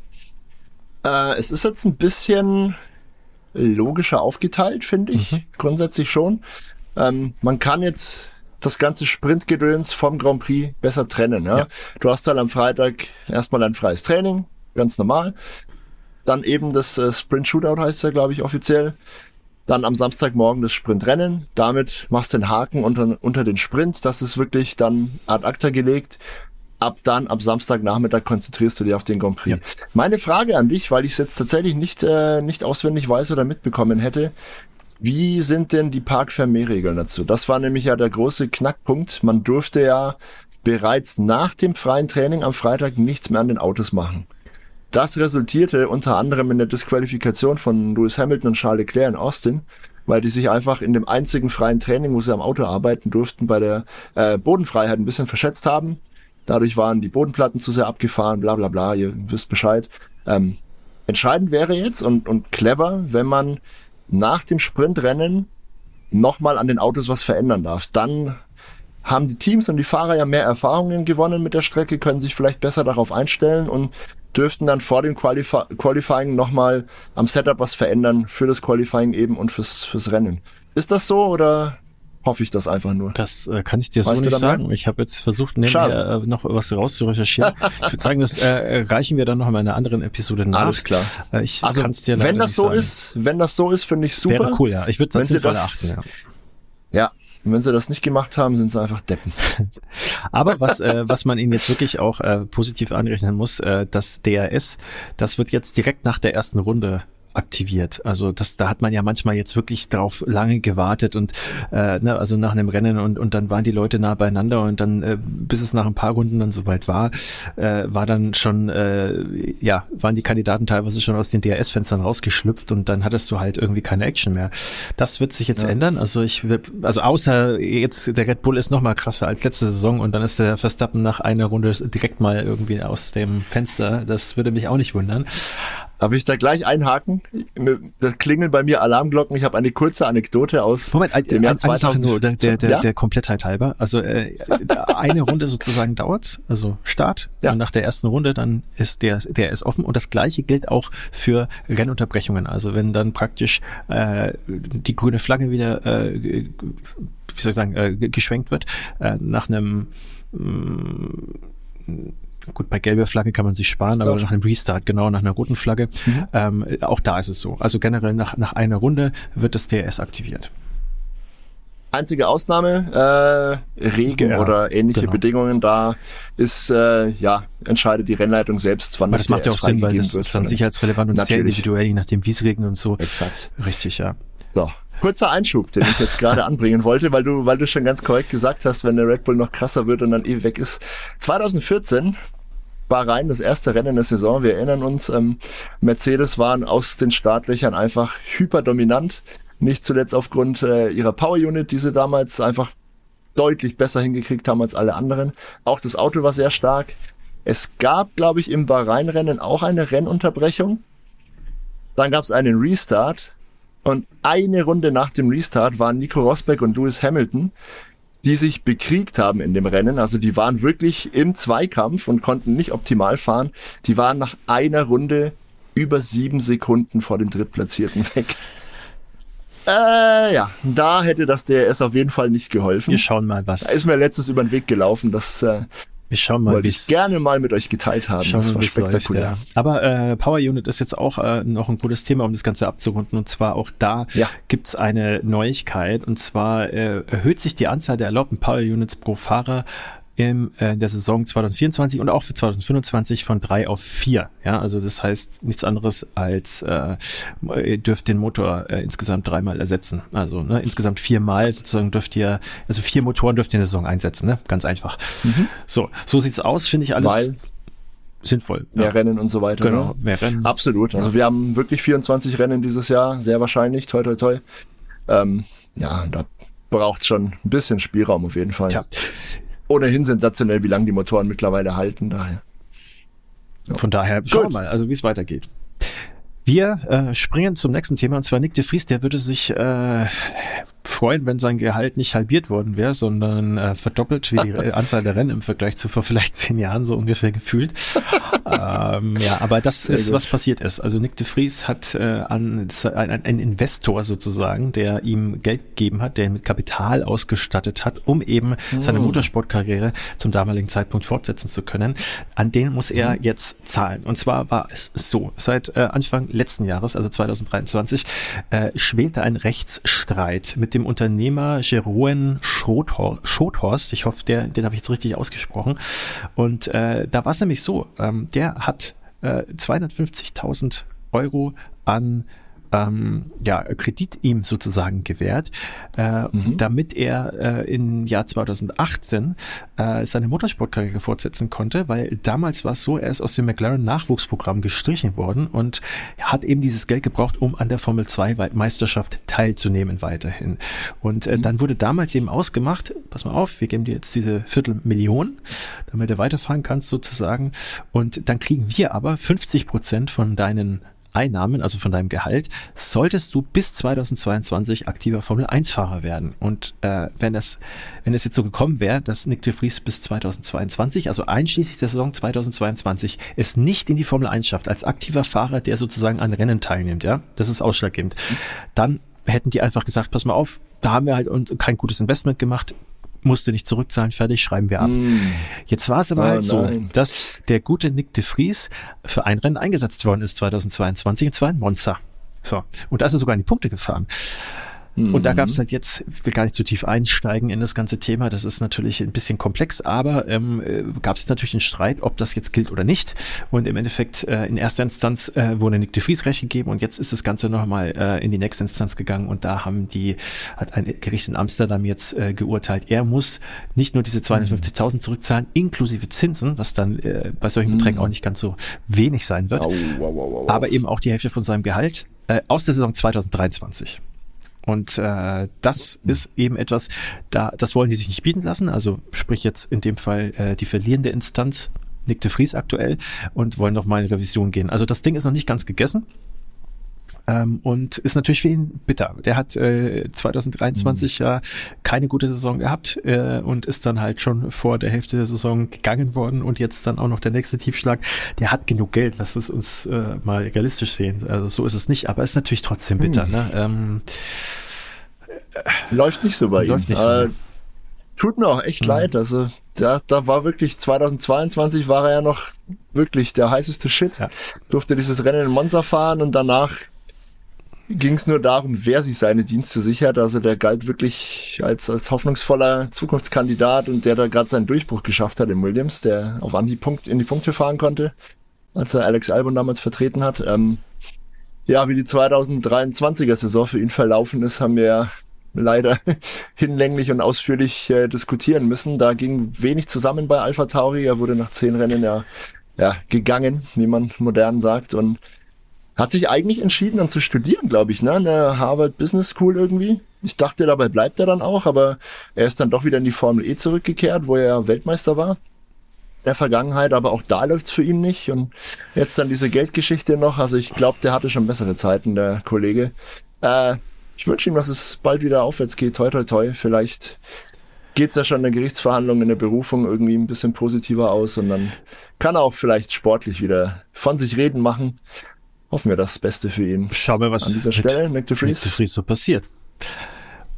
Äh, es ist jetzt ein bisschen logischer aufgeteilt, finde ich. Mhm. Grundsätzlich schon. Ähm, man kann jetzt das ganze Sprintgedöns vom Grand Prix besser trennen. Ja? ja. Du hast dann am Freitag erstmal ein freies Training, ganz normal. Dann eben das äh, Sprint Shootout heißt ja, glaube ich, offiziell. Dann am Samstagmorgen das Sprintrennen. Damit machst du den Haken unter, unter den Sprint. Das ist wirklich dann ad acta gelegt. Ab dann, ab Samstagnachmittag konzentrierst du dich auf den Grand Prix. Ja. Meine Frage an dich, weil ich es jetzt tatsächlich nicht, äh, nicht auswendig weiß oder mitbekommen hätte. Wie sind denn die Parkvermehrregeln dazu? Das war nämlich ja der große Knackpunkt. Man durfte ja bereits nach dem freien Training am Freitag nichts mehr an den Autos machen. Das resultierte unter anderem in der Disqualifikation von Lewis Hamilton und Charles Leclerc in Austin, weil die sich einfach in dem einzigen freien Training, wo sie am Auto arbeiten durften, bei der äh, Bodenfreiheit ein bisschen verschätzt haben. Dadurch waren die Bodenplatten zu sehr abgefahren, bla bla bla, ihr wisst Bescheid. Ähm, entscheidend wäre jetzt und, und clever, wenn man nach dem Sprintrennen nochmal an den Autos was verändern darf. Dann haben die Teams und die Fahrer ja mehr Erfahrungen gewonnen mit der Strecke, können sich vielleicht besser darauf einstellen und dürften dann vor dem Qualif Qualifying nochmal am Setup was verändern für das Qualifying eben und fürs, fürs Rennen. Ist das so oder hoffe ich das einfach nur? Das äh, kann ich dir weißt so nicht sagen. Ich habe jetzt versucht, nebenher äh, noch was rauszurecherchieren. ich würde sagen, das äh, reichen wir dann noch in einer anderen Episode nach. Alles klar. Äh, ich also, dir wenn das so sagen. ist, wenn das so ist, finde ich super. Wäre cool, ja. Ich würde es sinnvoll achten, ja. Ja, und wenn sie das nicht gemacht haben, sind sie einfach Deppen. Aber was, äh, was man ihnen jetzt wirklich auch äh, positiv anrechnen muss, äh, das DRS, das wird jetzt direkt nach der ersten Runde aktiviert. Also das, da hat man ja manchmal jetzt wirklich drauf lange gewartet und äh, ne, also nach einem Rennen und, und dann waren die Leute nah beieinander und dann, äh, bis es nach ein paar Runden dann soweit war, äh, war dann schon, äh, ja, waren die Kandidaten teilweise schon aus den DRS-Fenstern rausgeschlüpft und dann hattest du halt irgendwie keine Action mehr. Das wird sich jetzt ja. ändern. Also ich also außer jetzt der Red Bull ist noch mal krasser als letzte Saison und dann ist der Verstappen nach einer Runde direkt mal irgendwie aus dem Fenster. Das würde mich auch nicht wundern. Darf ich da gleich einhaken? Da klingeln bei mir Alarmglocken. Ich habe eine kurze Anekdote aus Moment, dem Jahr 2000. Nur, der, der, der, ja? der Komplettheit halber. Also äh, eine Runde sozusagen dauert's, also Start. Ja. Und nach der ersten Runde dann ist der, der ist offen. Und das gleiche gilt auch für Rennunterbrechungen. Also wenn dann praktisch äh, die grüne Flagge wieder, äh, wie soll ich sagen, äh, geschwenkt wird äh, nach einem mh, Gut, bei gelber Flagge kann man sich sparen, Start. aber nach einem Restart, genau, nach einer roten Flagge, mhm. ähm, auch da ist es so. Also generell nach, nach einer Runde wird das DRS aktiviert. Einzige Ausnahme, äh, Regen ja, oder ähnliche genau. Bedingungen, da ist, äh, ja, entscheidet die Rennleitung selbst, wann aber das, das macht ja auch Sinn, weil das ist dann sicherheitsrelevant und sehr individuell, je nachdem, wie es regnet und so. Exakt. Richtig, ja. So, kurzer Einschub, den ich jetzt gerade anbringen wollte, weil du, weil du schon ganz korrekt gesagt hast, wenn der Red Bull noch krasser wird und dann eh weg ist. 2014 Bahrain, das erste Rennen der Saison. Wir erinnern uns, ähm, Mercedes waren aus den Startlöchern einfach hyperdominant. Nicht zuletzt aufgrund äh, ihrer Power Unit, die sie damals einfach deutlich besser hingekriegt haben als alle anderen. Auch das Auto war sehr stark. Es gab, glaube ich, im Bahrain-Rennen auch eine Rennunterbrechung. Dann gab es einen Restart. Und eine Runde nach dem Restart waren Nico Rosberg und Lewis Hamilton die sich bekriegt haben in dem Rennen. Also die waren wirklich im Zweikampf und konnten nicht optimal fahren. Die waren nach einer Runde über sieben Sekunden vor den Drittplatzierten weg. Äh, ja, da hätte das DRS auf jeden Fall nicht geholfen. Wir schauen mal, was. Da ist mir letztes über den Weg gelaufen. Das äh, wir schauen mal, wie ich gerne mal mit euch geteilt haben. Das war spektakulär. Läuft, ja. Aber äh, Power Unit ist jetzt auch äh, noch ein gutes Thema, um das Ganze abzurunden. Und zwar auch da ja. gibt's eine Neuigkeit. Und zwar äh, erhöht sich die Anzahl der erlaubten Power Units pro Fahrer im, äh, in der Saison 2024 und auch für 2025 von drei auf vier. Ja, also das heißt nichts anderes als äh, ihr dürft den Motor äh, insgesamt dreimal ersetzen. Also ne, insgesamt viermal sozusagen dürft ihr, also vier Motoren dürft ihr in der Saison einsetzen, ne? Ganz einfach. Mhm. So, so sieht's aus, finde ich alles. Weil sinnvoll. Mehr ja. Rennen und so weiter. Genau, ne? mehr Rennen. Absolut. Also wir haben wirklich 24 Rennen dieses Jahr, sehr wahrscheinlich, toi toi toi. Ähm, ja, da braucht schon ein bisschen Spielraum auf jeden Fall. Tja. Ohnehin sensationell, wie lange die Motoren mittlerweile halten, daher. Ja. Von daher schauen wir mal, also wie es weitergeht. Wir äh, springen zum nächsten Thema und zwar Nick de Vries, der würde sich äh, freuen, wenn sein Gehalt nicht halbiert worden wäre, sondern äh, verdoppelt wie die Anzahl der Rennen im Vergleich zu vor vielleicht zehn Jahren so ungefähr gefühlt. ähm, ja, aber das Sehr ist, gut. was passiert ist. Also Nick de Vries hat äh, an ein, ein Investor sozusagen, der ihm Geld gegeben hat, der ihn mit Kapital ausgestattet hat, um eben hm. seine Motorsportkarriere zum damaligen Zeitpunkt fortsetzen zu können. An den muss er hm. jetzt zahlen. Und zwar war es so, seit äh, Anfang letzten Jahres, also 2023, äh, schwelte ein Rechtsstreit mit dem Unternehmer Jeroen Schothorst. Ich hoffe, der, den habe ich jetzt richtig ausgesprochen. Und äh, da war es nämlich so, ähm, der hat äh, 250.000 Euro an ähm, ja, Kredit ihm sozusagen gewährt, äh, mhm. damit er äh, im Jahr 2018 äh, seine Motorsportkarriere fortsetzen konnte, weil damals war es so, er ist aus dem McLaren Nachwuchsprogramm gestrichen worden und hat eben dieses Geld gebraucht, um an der Formel 2 Meisterschaft teilzunehmen weiterhin. Und äh, mhm. dann wurde damals eben ausgemacht, pass mal auf, wir geben dir jetzt diese Viertelmillion, damit du weiterfahren kannst sozusagen. Und dann kriegen wir aber 50 Prozent von deinen Einnahmen, also von deinem Gehalt, solltest du bis 2022 aktiver Formel 1-Fahrer werden. Und äh, wenn es wenn es jetzt so gekommen wäre, dass Nick de Vries bis 2022, also einschließlich der Saison 2022, es nicht in die Formel 1 schafft, als aktiver Fahrer, der sozusagen an Rennen teilnimmt, ja, das ist ausschlaggebend, dann hätten die einfach gesagt, pass mal auf, da haben wir halt kein gutes Investment gemacht, musste nicht zurückzahlen, fertig, schreiben wir ab. Mm. Jetzt war es aber oh, halt so, nein. dass der gute Nick de Vries für ein Rennen eingesetzt worden ist 2022, und zwar in Monza. So. Und da ist er sogar in die Punkte gefahren. Und da gab es mhm. halt jetzt, ich will gar nicht zu tief einsteigen in das ganze Thema, das ist natürlich ein bisschen komplex, aber ähm, äh, gab es natürlich einen Streit, ob das jetzt gilt oder nicht. Und im Endeffekt äh, in erster Instanz äh, wurde Nick de Vries recht gegeben und jetzt ist das Ganze nochmal äh, in die nächste Instanz gegangen und da haben die, hat ein Gericht in Amsterdam jetzt äh, geurteilt, er muss nicht nur diese 250.000 zurückzahlen, inklusive Zinsen, was dann äh, bei solchen Beträgen mhm. auch nicht ganz so wenig sein wird, au, au, au, aber eben auch die Hälfte von seinem Gehalt äh, aus der Saison 2023. Und äh, das ist eben etwas, da das wollen die sich nicht bieten lassen. Also sprich jetzt in dem Fall äh, die verlierende Instanz, Nick de Vries aktuell, und wollen noch mal in Revision gehen. Also das Ding ist noch nicht ganz gegessen. Ähm, und ist natürlich für ihn bitter. Der hat äh, 2023 mhm. ja keine gute Saison gehabt äh, und ist dann halt schon vor der Hälfte der Saison gegangen worden und jetzt dann auch noch der nächste Tiefschlag. Der hat genug Geld, lass es uns äh, mal realistisch sehen. Also so ist es nicht, aber ist natürlich trotzdem bitter. Mhm. Ne? Ähm, Läuft nicht so bei Läuft ihm. Nicht so, äh, tut mir auch echt mhm. leid. Also da, da war wirklich 2022 war er ja noch wirklich der heißeste Shit. Ja. Durfte dieses Rennen in Monza fahren und danach ging es nur darum, wer sich seine Dienste sichert. Also der galt wirklich als, als hoffnungsvoller Zukunftskandidat und der da gerade seinen Durchbruch geschafft hat in Williams, der auf Anhieb Punkt, in die Punkte fahren konnte, als er Alex Albon damals vertreten hat. Ähm, ja, wie die 2023er Saison für ihn verlaufen ist, haben wir leider hinlänglich und ausführlich äh, diskutieren müssen. Da ging wenig zusammen bei Alpha Tauri. Er wurde nach zehn Rennen ja, ja gegangen, wie man modern sagt. Und hat sich eigentlich entschieden, dann zu studieren, glaube ich, ne? An der Harvard Business School irgendwie. Ich dachte, dabei bleibt er dann auch, aber er ist dann doch wieder in die Formel E zurückgekehrt, wo er Weltmeister war. Der Vergangenheit, aber auch da läuft's für ihn nicht. Und jetzt dann diese Geldgeschichte noch. Also ich glaube, der hatte schon bessere Zeiten, der Kollege. Äh, ich wünsche ihm, dass es bald wieder aufwärts geht. Toi, toi, toi. Vielleicht geht's ja schon in der Gerichtsverhandlung, in der Berufung irgendwie ein bisschen positiver aus und dann kann er auch vielleicht sportlich wieder von sich reden machen hoffen wir das Beste für ihn. Schauen wir, was an dieser Stelle Nick de Vries. Nick de Vries so passiert.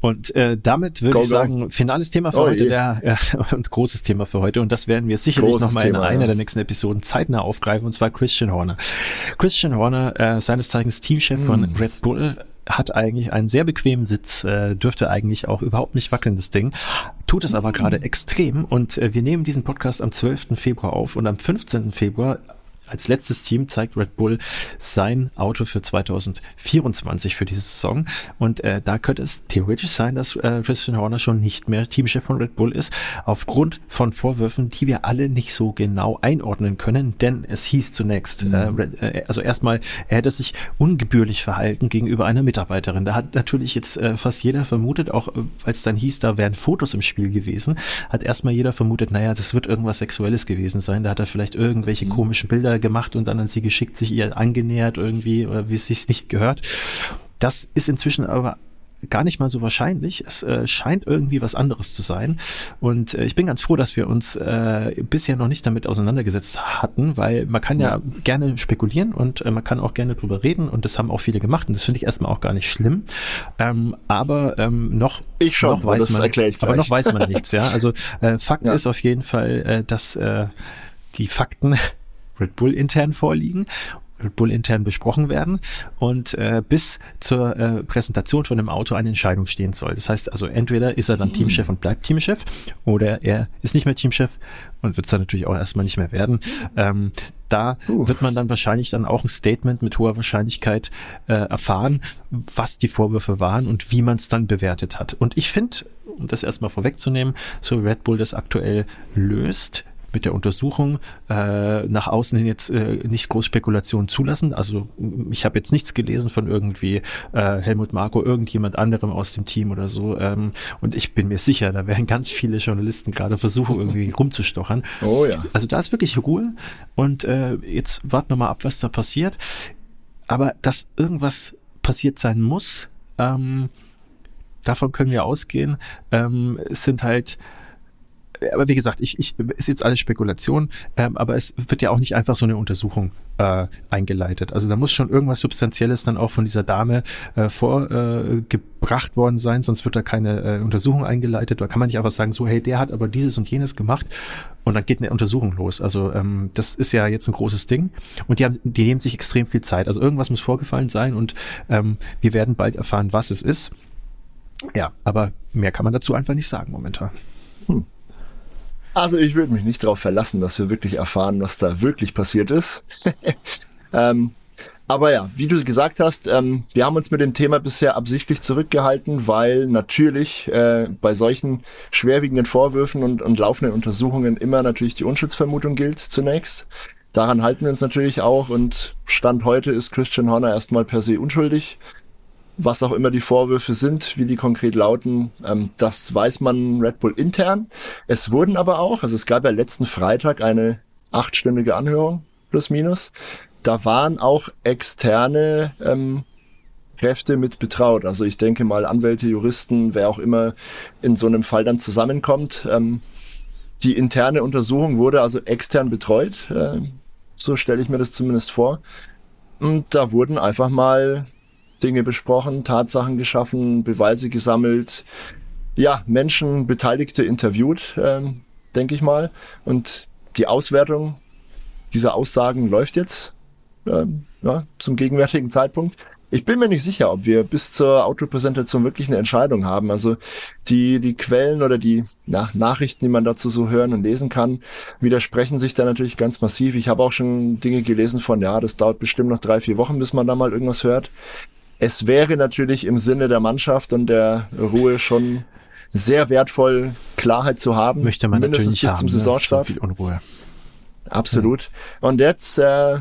Und äh, damit würde ich sagen, finales Thema für oh, heute, der äh, und großes Thema für heute. Und das werden wir sicherlich nochmal in einer ja. der nächsten Episoden zeitnah aufgreifen, und zwar Christian Horner. Christian Horner, äh, seines Zeichens Teamchef mm. von Red Bull, hat eigentlich einen sehr bequemen Sitz, äh, dürfte eigentlich auch überhaupt nicht wackeln, das Ding. Tut es aber gerade extrem und äh, wir nehmen diesen Podcast am 12. Februar auf und am 15. Februar als letztes Team zeigt Red Bull sein Auto für 2024 für diese Saison. Und äh, da könnte es theoretisch sein, dass äh, Christian Horner schon nicht mehr Teamchef von Red Bull ist, aufgrund von Vorwürfen, die wir alle nicht so genau einordnen können, denn es hieß zunächst, mhm. äh, äh also erstmal, er hätte sich ungebührlich verhalten gegenüber einer Mitarbeiterin. Da hat natürlich jetzt äh, fast jeder vermutet, auch äh, als dann hieß, da wären Fotos im Spiel gewesen, hat erstmal jeder vermutet, naja, das wird irgendwas Sexuelles gewesen sein. Da hat er vielleicht irgendwelche mhm. komischen Bilder gemacht und dann an sie geschickt, sich ihr angenähert irgendwie, oder wie es sich nicht gehört. Das ist inzwischen aber gar nicht mal so wahrscheinlich. Es äh, scheint irgendwie was anderes zu sein. Und äh, ich bin ganz froh, dass wir uns äh, bisher noch nicht damit auseinandergesetzt hatten, weil man kann ja, ja gerne spekulieren und äh, man kann auch gerne drüber reden und das haben auch viele gemacht und das finde ich erstmal auch gar nicht schlimm. Ähm, aber ähm, noch, ich schon, noch weiß man, aber noch weiß man nichts. Ja, also äh, Fakt ja. ist auf jeden Fall, äh, dass äh, die Fakten Red Bull intern vorliegen Red Bull intern besprochen werden und äh, bis zur äh, Präsentation von dem Auto eine Entscheidung stehen soll. Das heißt also, entweder ist er dann Teamchef und bleibt Teamchef oder er ist nicht mehr Teamchef und wird es dann natürlich auch erstmal nicht mehr werden. Ähm, da uh. wird man dann wahrscheinlich dann auch ein Statement mit hoher Wahrscheinlichkeit äh, erfahren, was die Vorwürfe waren und wie man es dann bewertet hat. Und ich finde, um das erstmal vorwegzunehmen, so Red Bull das aktuell löst, mit der Untersuchung äh, nach außen hin jetzt äh, nicht groß Spekulationen zulassen. Also ich habe jetzt nichts gelesen von irgendwie äh, Helmut Marko, irgendjemand anderem aus dem Team oder so. Ähm, und ich bin mir sicher, da werden ganz viele Journalisten gerade versuchen, irgendwie rumzustochern. Oh ja. Also da ist wirklich Ruhe. Und äh, jetzt warten wir mal ab, was da passiert. Aber dass irgendwas passiert sein muss, ähm, davon können wir ausgehen. Ähm, es sind halt aber wie gesagt, ich, ich ist jetzt alles Spekulation, ähm, aber es wird ja auch nicht einfach so eine Untersuchung äh, eingeleitet. Also da muss schon irgendwas Substanzielles dann auch von dieser Dame äh, vorgebracht äh, worden sein, sonst wird da keine äh, Untersuchung eingeleitet. Da kann man nicht einfach sagen, so hey, der hat aber dieses und jenes gemacht und dann geht eine Untersuchung los. Also ähm, das ist ja jetzt ein großes Ding und die haben, die nehmen sich extrem viel Zeit. Also irgendwas muss vorgefallen sein und ähm, wir werden bald erfahren, was es ist. Ja, aber mehr kann man dazu einfach nicht sagen momentan. Also ich würde mich nicht darauf verlassen, dass wir wirklich erfahren, was da wirklich passiert ist. ähm, aber ja, wie du gesagt hast, ähm, wir haben uns mit dem Thema bisher absichtlich zurückgehalten, weil natürlich äh, bei solchen schwerwiegenden Vorwürfen und, und laufenden Untersuchungen immer natürlich die Unschuldsvermutung gilt zunächst. Daran halten wir uns natürlich auch und Stand heute ist Christian Horner erstmal per se unschuldig was auch immer die Vorwürfe sind, wie die konkret lauten, ähm, das weiß man Red Bull intern. Es wurden aber auch, also es gab ja letzten Freitag eine achtstündige Anhörung, plus minus. Da waren auch externe ähm, Kräfte mit betraut. Also ich denke mal Anwälte, Juristen, wer auch immer in so einem Fall dann zusammenkommt. Ähm, die interne Untersuchung wurde also extern betreut. Äh, so stelle ich mir das zumindest vor. Und da wurden einfach mal Dinge besprochen, Tatsachen geschaffen, Beweise gesammelt, ja, Menschen, Beteiligte interviewt, ähm, denke ich mal. Und die Auswertung dieser Aussagen läuft jetzt ähm, ja, zum gegenwärtigen Zeitpunkt. Ich bin mir nicht sicher, ob wir bis zur Autopräsentation wirklich eine Entscheidung haben. Also die, die Quellen oder die ja, Nachrichten, die man dazu so hören und lesen kann, widersprechen sich da natürlich ganz massiv. Ich habe auch schon Dinge gelesen von, ja, das dauert bestimmt noch drei, vier Wochen, bis man da mal irgendwas hört. Es wäre natürlich im Sinne der Mannschaft und der Ruhe schon sehr wertvoll, Klarheit zu haben. Möchte man mindestens bis haben, zum Saisonstart. Ne? So viel Unruhe. Absolut. Hm. Und jetzt äh,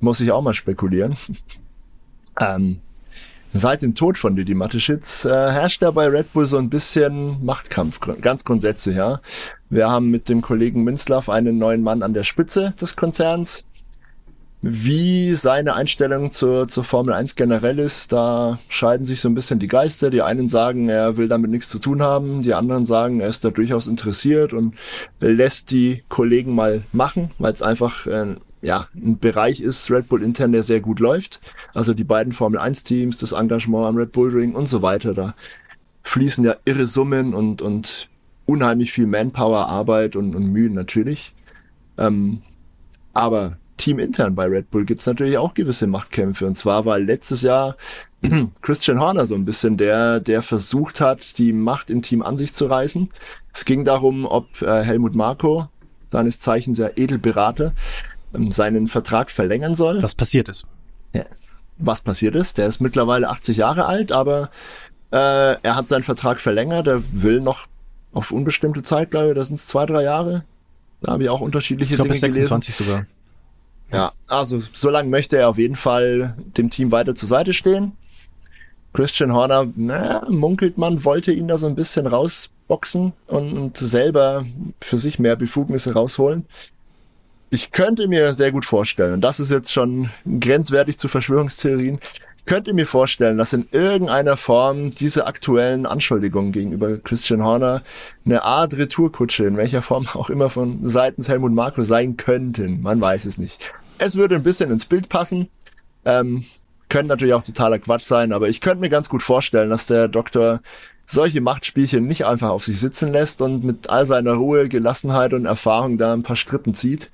muss ich auch mal spekulieren. ähm, seit dem Tod von Didi Mateschitz äh, herrscht da bei Red Bull so ein bisschen Machtkampf, ganz grundsätzlich, ja. Wir haben mit dem Kollegen Münzlaff einen neuen Mann an der Spitze des Konzerns wie seine Einstellung zur, zur Formel 1 generell ist, da scheiden sich so ein bisschen die Geister. Die einen sagen, er will damit nichts zu tun haben, die anderen sagen, er ist da durchaus interessiert und lässt die Kollegen mal machen, weil es einfach äh, ja, ein Bereich ist, Red Bull intern, der sehr gut läuft. Also die beiden Formel 1 Teams, das Engagement am Red Bull Ring und so weiter, da fließen ja irre Summen und, und unheimlich viel Manpower, Arbeit und, und Mühen natürlich. Ähm, aber teamintern bei Red Bull gibt's natürlich auch gewisse Machtkämpfe. Und zwar war letztes Jahr Christian Horner so ein bisschen der, der versucht hat, die Macht im Team an sich zu reißen. Es ging darum, ob äh, Helmut Marko, seines Zeichens sehr Edelberater, ähm, seinen Vertrag verlängern soll. Was passiert ist. Ja. Was passiert ist, der ist mittlerweile 80 Jahre alt, aber äh, er hat seinen Vertrag verlängert, er will noch auf unbestimmte Zeit, glaube ich, das sind zwei, drei Jahre. Da habe ich auch unterschiedliche ich glaub, Dinge bis 26 gelesen. sogar. Ja, also so lange möchte er auf jeden Fall dem Team weiter zur Seite stehen. Christian Horner, na, munkelt man, wollte ihn da so ein bisschen rausboxen und, und selber für sich mehr Befugnisse rausholen. Ich könnte mir sehr gut vorstellen, und das ist jetzt schon grenzwertig zu Verschwörungstheorien, könnte mir vorstellen, dass in irgendeiner Form diese aktuellen Anschuldigungen gegenüber Christian Horner eine Art Retourkutsche, in welcher Form auch immer von seitens Helmut Marko sein könnten. Man weiß es nicht. Es würde ein bisschen ins Bild passen. Ähm, können natürlich auch totaler Quatsch sein, aber ich könnte mir ganz gut vorstellen, dass der Doktor solche Machtspielchen nicht einfach auf sich sitzen lässt und mit all seiner Ruhe, Gelassenheit und Erfahrung da ein paar Strippen zieht.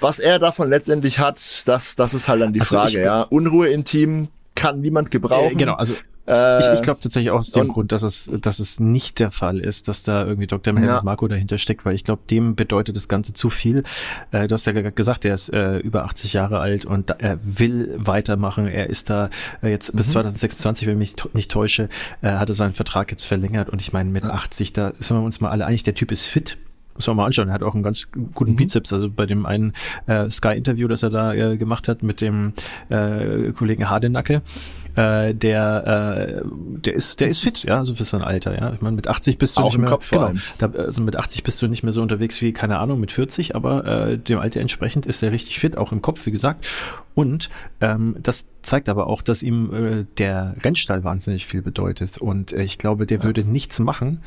Was er davon letztendlich hat, das, das ist halt dann die also Frage, ja. Unruhe im Team kann niemand gebrauchen. Äh, genau, also äh, ich, ich glaube tatsächlich auch aus dem Grund, dass es, dass es nicht der Fall ist, dass da irgendwie Dr. Helmut ja. Marco dahinter steckt, weil ich glaube, dem bedeutet das Ganze zu viel. Äh, du hast ja gesagt, er ist äh, über 80 Jahre alt und er will weitermachen. Er ist da äh, jetzt bis 2026, mhm. wenn ich mich nicht täusche, äh, hatte seinen Vertrag jetzt verlängert und ich meine mit 80, da sind wir uns mal alle einig, der Typ ist fit muss man mal anschauen. Er hat auch einen ganz guten mhm. Bizeps. Also bei dem einen äh, Sky-Interview, das er da äh, gemacht hat mit dem äh, Kollegen Hardenacke, äh, der, äh, der ist, der ist fit, ja, also für sein Alter, ja. Ich meine, mit 80 bist du auch nicht mehr, Kopf genau, da, also mit 80 bist du nicht mehr so unterwegs wie, keine Ahnung, mit 40, aber äh, dem Alter entsprechend ist er richtig fit, auch im Kopf, wie gesagt. Und ähm, das zeigt aber auch, dass ihm äh, der Rennstall wahnsinnig viel bedeutet. Und äh, ich glaube, der ja. würde nichts machen,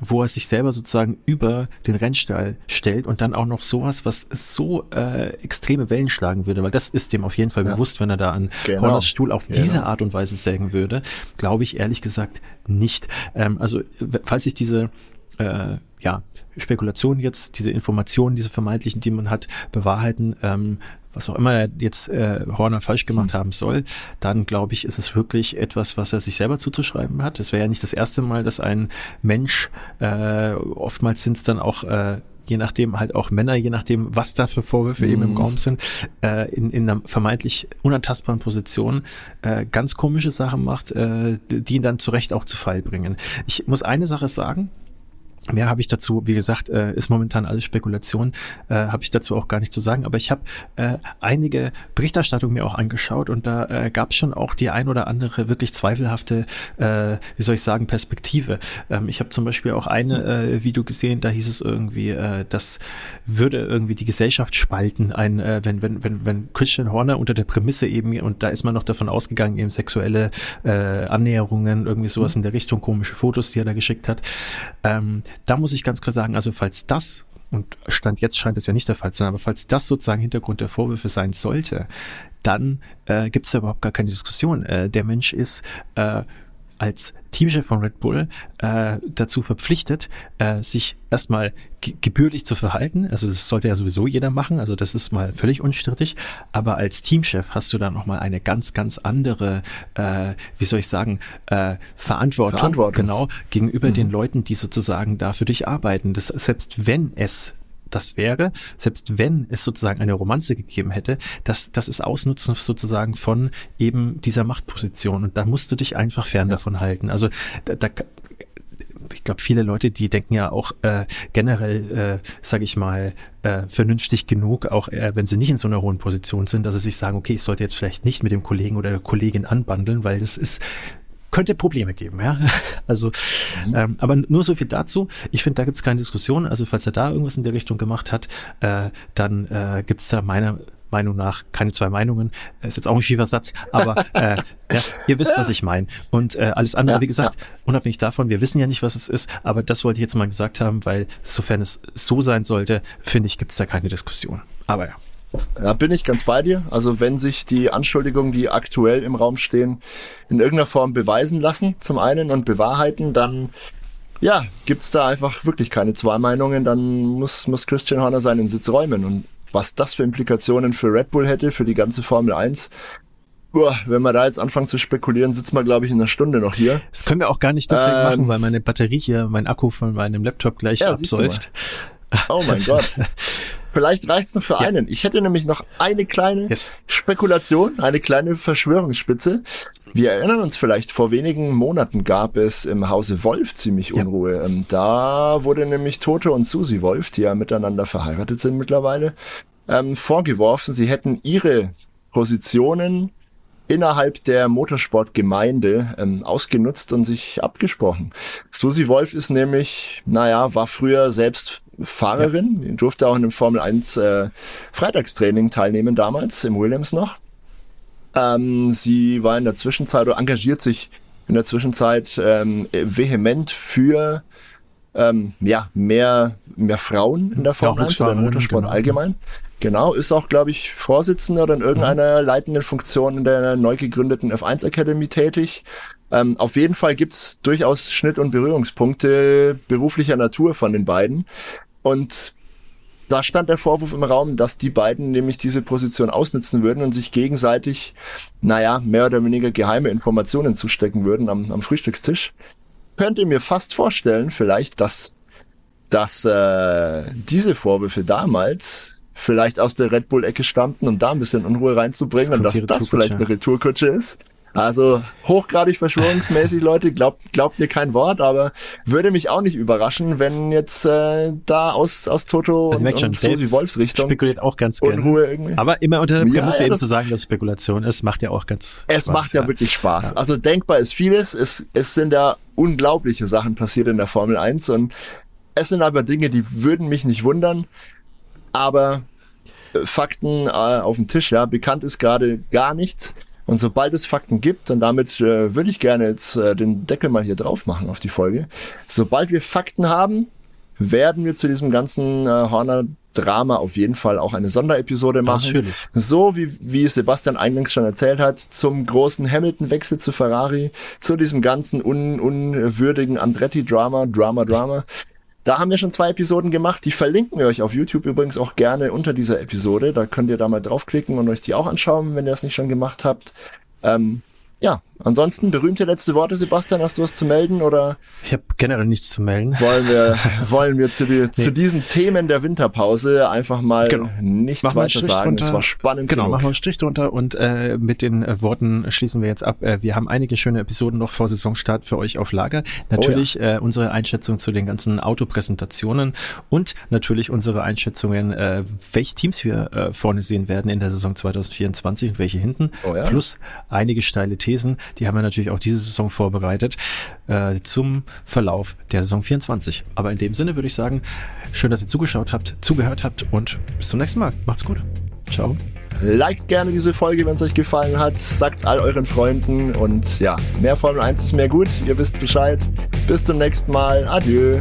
wo er sich selber sozusagen über den Rennstall stellt und dann auch noch sowas, was so äh, extreme Wellen schlagen würde, weil das ist dem auf jeden Fall ja. bewusst, wenn er da an genau. Horners Stuhl auf genau. diese Art und Weise sägen würde, glaube ich ehrlich gesagt nicht. Ähm, also falls ich diese äh, ja, Spekulationen jetzt, diese Informationen, diese vermeintlichen, die man hat, bewahrheiten, ähm, was auch immer er jetzt äh, Horner falsch gemacht hm. haben soll, dann glaube ich, ist es wirklich etwas, was er sich selber zuzuschreiben hat. Es wäre ja nicht das erste Mal, dass ein Mensch, äh, oftmals sind es dann auch äh, je nachdem halt auch Männer, je nachdem, was da für Vorwürfe mm. eben im hm. Raum sind, äh, in, in einer vermeintlich unantastbaren Position äh, ganz komische Sachen macht, äh, die ihn dann zu Recht auch zu Fall bringen. Ich muss eine Sache sagen, Mehr habe ich dazu, wie gesagt, äh, ist momentan alles Spekulation, äh, habe ich dazu auch gar nicht zu sagen. Aber ich habe äh, einige Berichterstattungen mir auch angeschaut und da äh, gab es schon auch die ein oder andere wirklich zweifelhafte, äh, wie soll ich sagen, Perspektive. Ähm, ich habe zum Beispiel auch eine äh, Video gesehen, da hieß es irgendwie, äh, das würde irgendwie die Gesellschaft spalten, ein, äh, wenn, wenn, wenn, wenn Christian Horner unter der Prämisse eben, und da ist man noch davon ausgegangen, eben sexuelle äh, Annäherungen, irgendwie sowas in der Richtung, komische Fotos, die er da geschickt hat. Ähm, da muss ich ganz klar sagen, also falls das und Stand jetzt scheint es ja nicht der Fall zu sein, aber falls das sozusagen Hintergrund der Vorwürfe sein sollte, dann äh, gibt es da überhaupt gar keine Diskussion. Äh, der Mensch ist äh, als Teamchef von Red Bull äh, dazu verpflichtet, äh, sich erstmal gebührlich zu verhalten. Also das sollte ja sowieso jeder machen. Also das ist mal völlig unstrittig. Aber als Teamchef hast du dann noch mal eine ganz, ganz andere, äh, wie soll ich sagen, äh, Verantwortung, Verantwortung. genau gegenüber mhm. den Leuten, die sozusagen da für dich arbeiten. Das selbst wenn es das wäre, selbst wenn es sozusagen eine Romanze gegeben hätte, das, das ist Ausnutzen sozusagen von eben dieser Machtposition. Und da musst du dich einfach fern ja. davon halten. Also da, da ich glaube, viele Leute, die denken ja auch äh, generell, äh, sage ich mal, äh, vernünftig genug, auch äh, wenn sie nicht in so einer hohen Position sind, dass sie sich sagen, okay, ich sollte jetzt vielleicht nicht mit dem Kollegen oder der Kollegin anbandeln, weil das ist könnte Probleme geben, ja. Also, mhm. ähm, aber nur so viel dazu. Ich finde, da gibt es keine Diskussion. Also, falls er da irgendwas in der Richtung gemacht hat, äh, dann äh, gibt es da meiner Meinung nach keine zwei Meinungen. Ist jetzt auch ein schiefer Satz, aber äh, ja, ihr wisst, was ich meine. Und äh, alles andere, ja, wie gesagt, ja. unabhängig davon, wir wissen ja nicht, was es ist, aber das wollte ich jetzt mal gesagt haben, weil sofern es so sein sollte, finde ich, gibt es da keine Diskussion. Aber ja. Ja, bin ich ganz bei dir. Also wenn sich die Anschuldigungen, die aktuell im Raum stehen, in irgendeiner Form beweisen lassen, zum einen und bewahrheiten, dann ja, gibt's da einfach wirklich keine zwei Meinungen. Dann muss, muss Christian Horner seinen Sitz räumen. Und was das für Implikationen für Red Bull hätte, für die ganze Formel 1. Boah, wenn wir da jetzt anfangen zu spekulieren, sitzen wir, glaube ich, in einer Stunde noch hier. Das können wir auch gar nicht deswegen ähm, machen, weil meine Batterie hier, mein Akku von meinem Laptop gleich ja, absäuft. Oh mein Gott. Vielleicht reicht's noch für ja. einen. Ich hätte nämlich noch eine kleine yes. Spekulation, eine kleine Verschwörungsspitze. Wir erinnern uns vielleicht, vor wenigen Monaten gab es im Hause Wolf ziemlich Unruhe. Ja. Ähm, da wurde nämlich Toto und Susi Wolf, die ja miteinander verheiratet sind mittlerweile, ähm, vorgeworfen, sie hätten ihre Positionen innerhalb der Motorsportgemeinde ähm, ausgenutzt und sich abgesprochen. Susi Wolf ist nämlich, naja, war früher selbst Fahrerin, ja. durfte auch in einem Formel 1 äh, Freitagstraining teilnehmen damals, im Williams noch. Ähm, sie war in der Zwischenzeit oder engagiert sich in der Zwischenzeit ähm, vehement für ähm, ja, mehr, mehr Frauen in der Formel 1 oder im Motorsport genau. allgemein. Genau, ist auch, glaube ich, Vorsitzender oder in irgendeiner mhm. leitenden Funktion in der neu gegründeten F1 Academy tätig. Ähm, auf jeden Fall gibt's durchaus Schnitt- und Berührungspunkte beruflicher Natur von den beiden. Und da stand der Vorwurf im Raum, dass die beiden nämlich diese Position ausnutzen würden und sich gegenseitig, naja, mehr oder weniger geheime Informationen zustecken würden am, am Frühstückstisch. Könnt ihr mir fast vorstellen, vielleicht, dass, dass äh, diese Vorwürfe damals vielleicht aus der Red Bull-Ecke stammten, um da ein bisschen Unruhe reinzubringen und dass das vielleicht eine Retourkutsche ist. Also hochgradig verschwörungsmäßig, Leute, glaubt, glaubt mir kein Wort, aber würde mich auch nicht überraschen, wenn jetzt äh, da aus, aus Toto also und, und Susi Wolfs Richtung spekuliert auch ganz gerne. Unruhe irgendwie. Aber immer unter der Prämisse ja, eben zu sagen, dass Spekulation ist, macht ja auch ganz Es Spaß, macht ja, ja, wirklich Spaß. Also denkbar ist vieles. Es, es sind ja unglaubliche Sachen passiert in der Formel 1 und es sind aber Dinge, die würden mich nicht wundern, aber äh, Fakten äh, auf dem Tisch, ja, bekannt ist gerade gar nichts. Und sobald es Fakten gibt, und damit äh, würde ich gerne jetzt äh, den Deckel mal hier drauf machen auf die Folge, sobald wir Fakten haben, werden wir zu diesem ganzen äh, Horner Drama auf jeden Fall auch eine Sonderepisode machen. Natürlich. So wie, wie Sebastian eingangs schon erzählt hat, zum großen Hamilton-Wechsel zu Ferrari, zu diesem ganzen un, unwürdigen Andretti-Drama, Drama, Drama. Da haben wir schon zwei Episoden gemacht. Die verlinken wir euch auf YouTube übrigens auch gerne unter dieser Episode. Da könnt ihr da mal draufklicken und euch die auch anschauen, wenn ihr das nicht schon gemacht habt. Ähm, ja, ansonsten berühmte letzte Worte, Sebastian, hast du was zu melden oder? Ich habe generell nichts zu melden. Wollen wir, wollen wir zu, die, nee. zu diesen Themen der Winterpause einfach mal genau. nichts machen weiter sagen. Es war spannend. Genau, genug. machen wir einen Strich drunter und äh, mit den äh, Worten schließen wir jetzt ab. Äh, wir haben einige schöne Episoden noch vor Saisonstart für euch auf Lager. Natürlich oh ja. äh, unsere Einschätzung zu den ganzen Autopräsentationen und natürlich unsere Einschätzungen, äh, welche Teams wir äh, vorne sehen werden in der Saison 2024 und welche hinten. Oh ja. Plus einige steile Thesen, die haben wir natürlich auch diese Saison vorbereitet äh, zum Verlauf der Saison 24. Aber in dem Sinne würde ich sagen, schön, dass ihr zugeschaut habt, zugehört habt und bis zum nächsten Mal. Macht's gut. Ciao. Liked gerne diese Folge, wenn es euch gefallen hat. Sagt all euren Freunden und ja, mehr Formel 1 ist mehr gut. Ihr wisst Bescheid. Bis zum nächsten Mal. Adieu.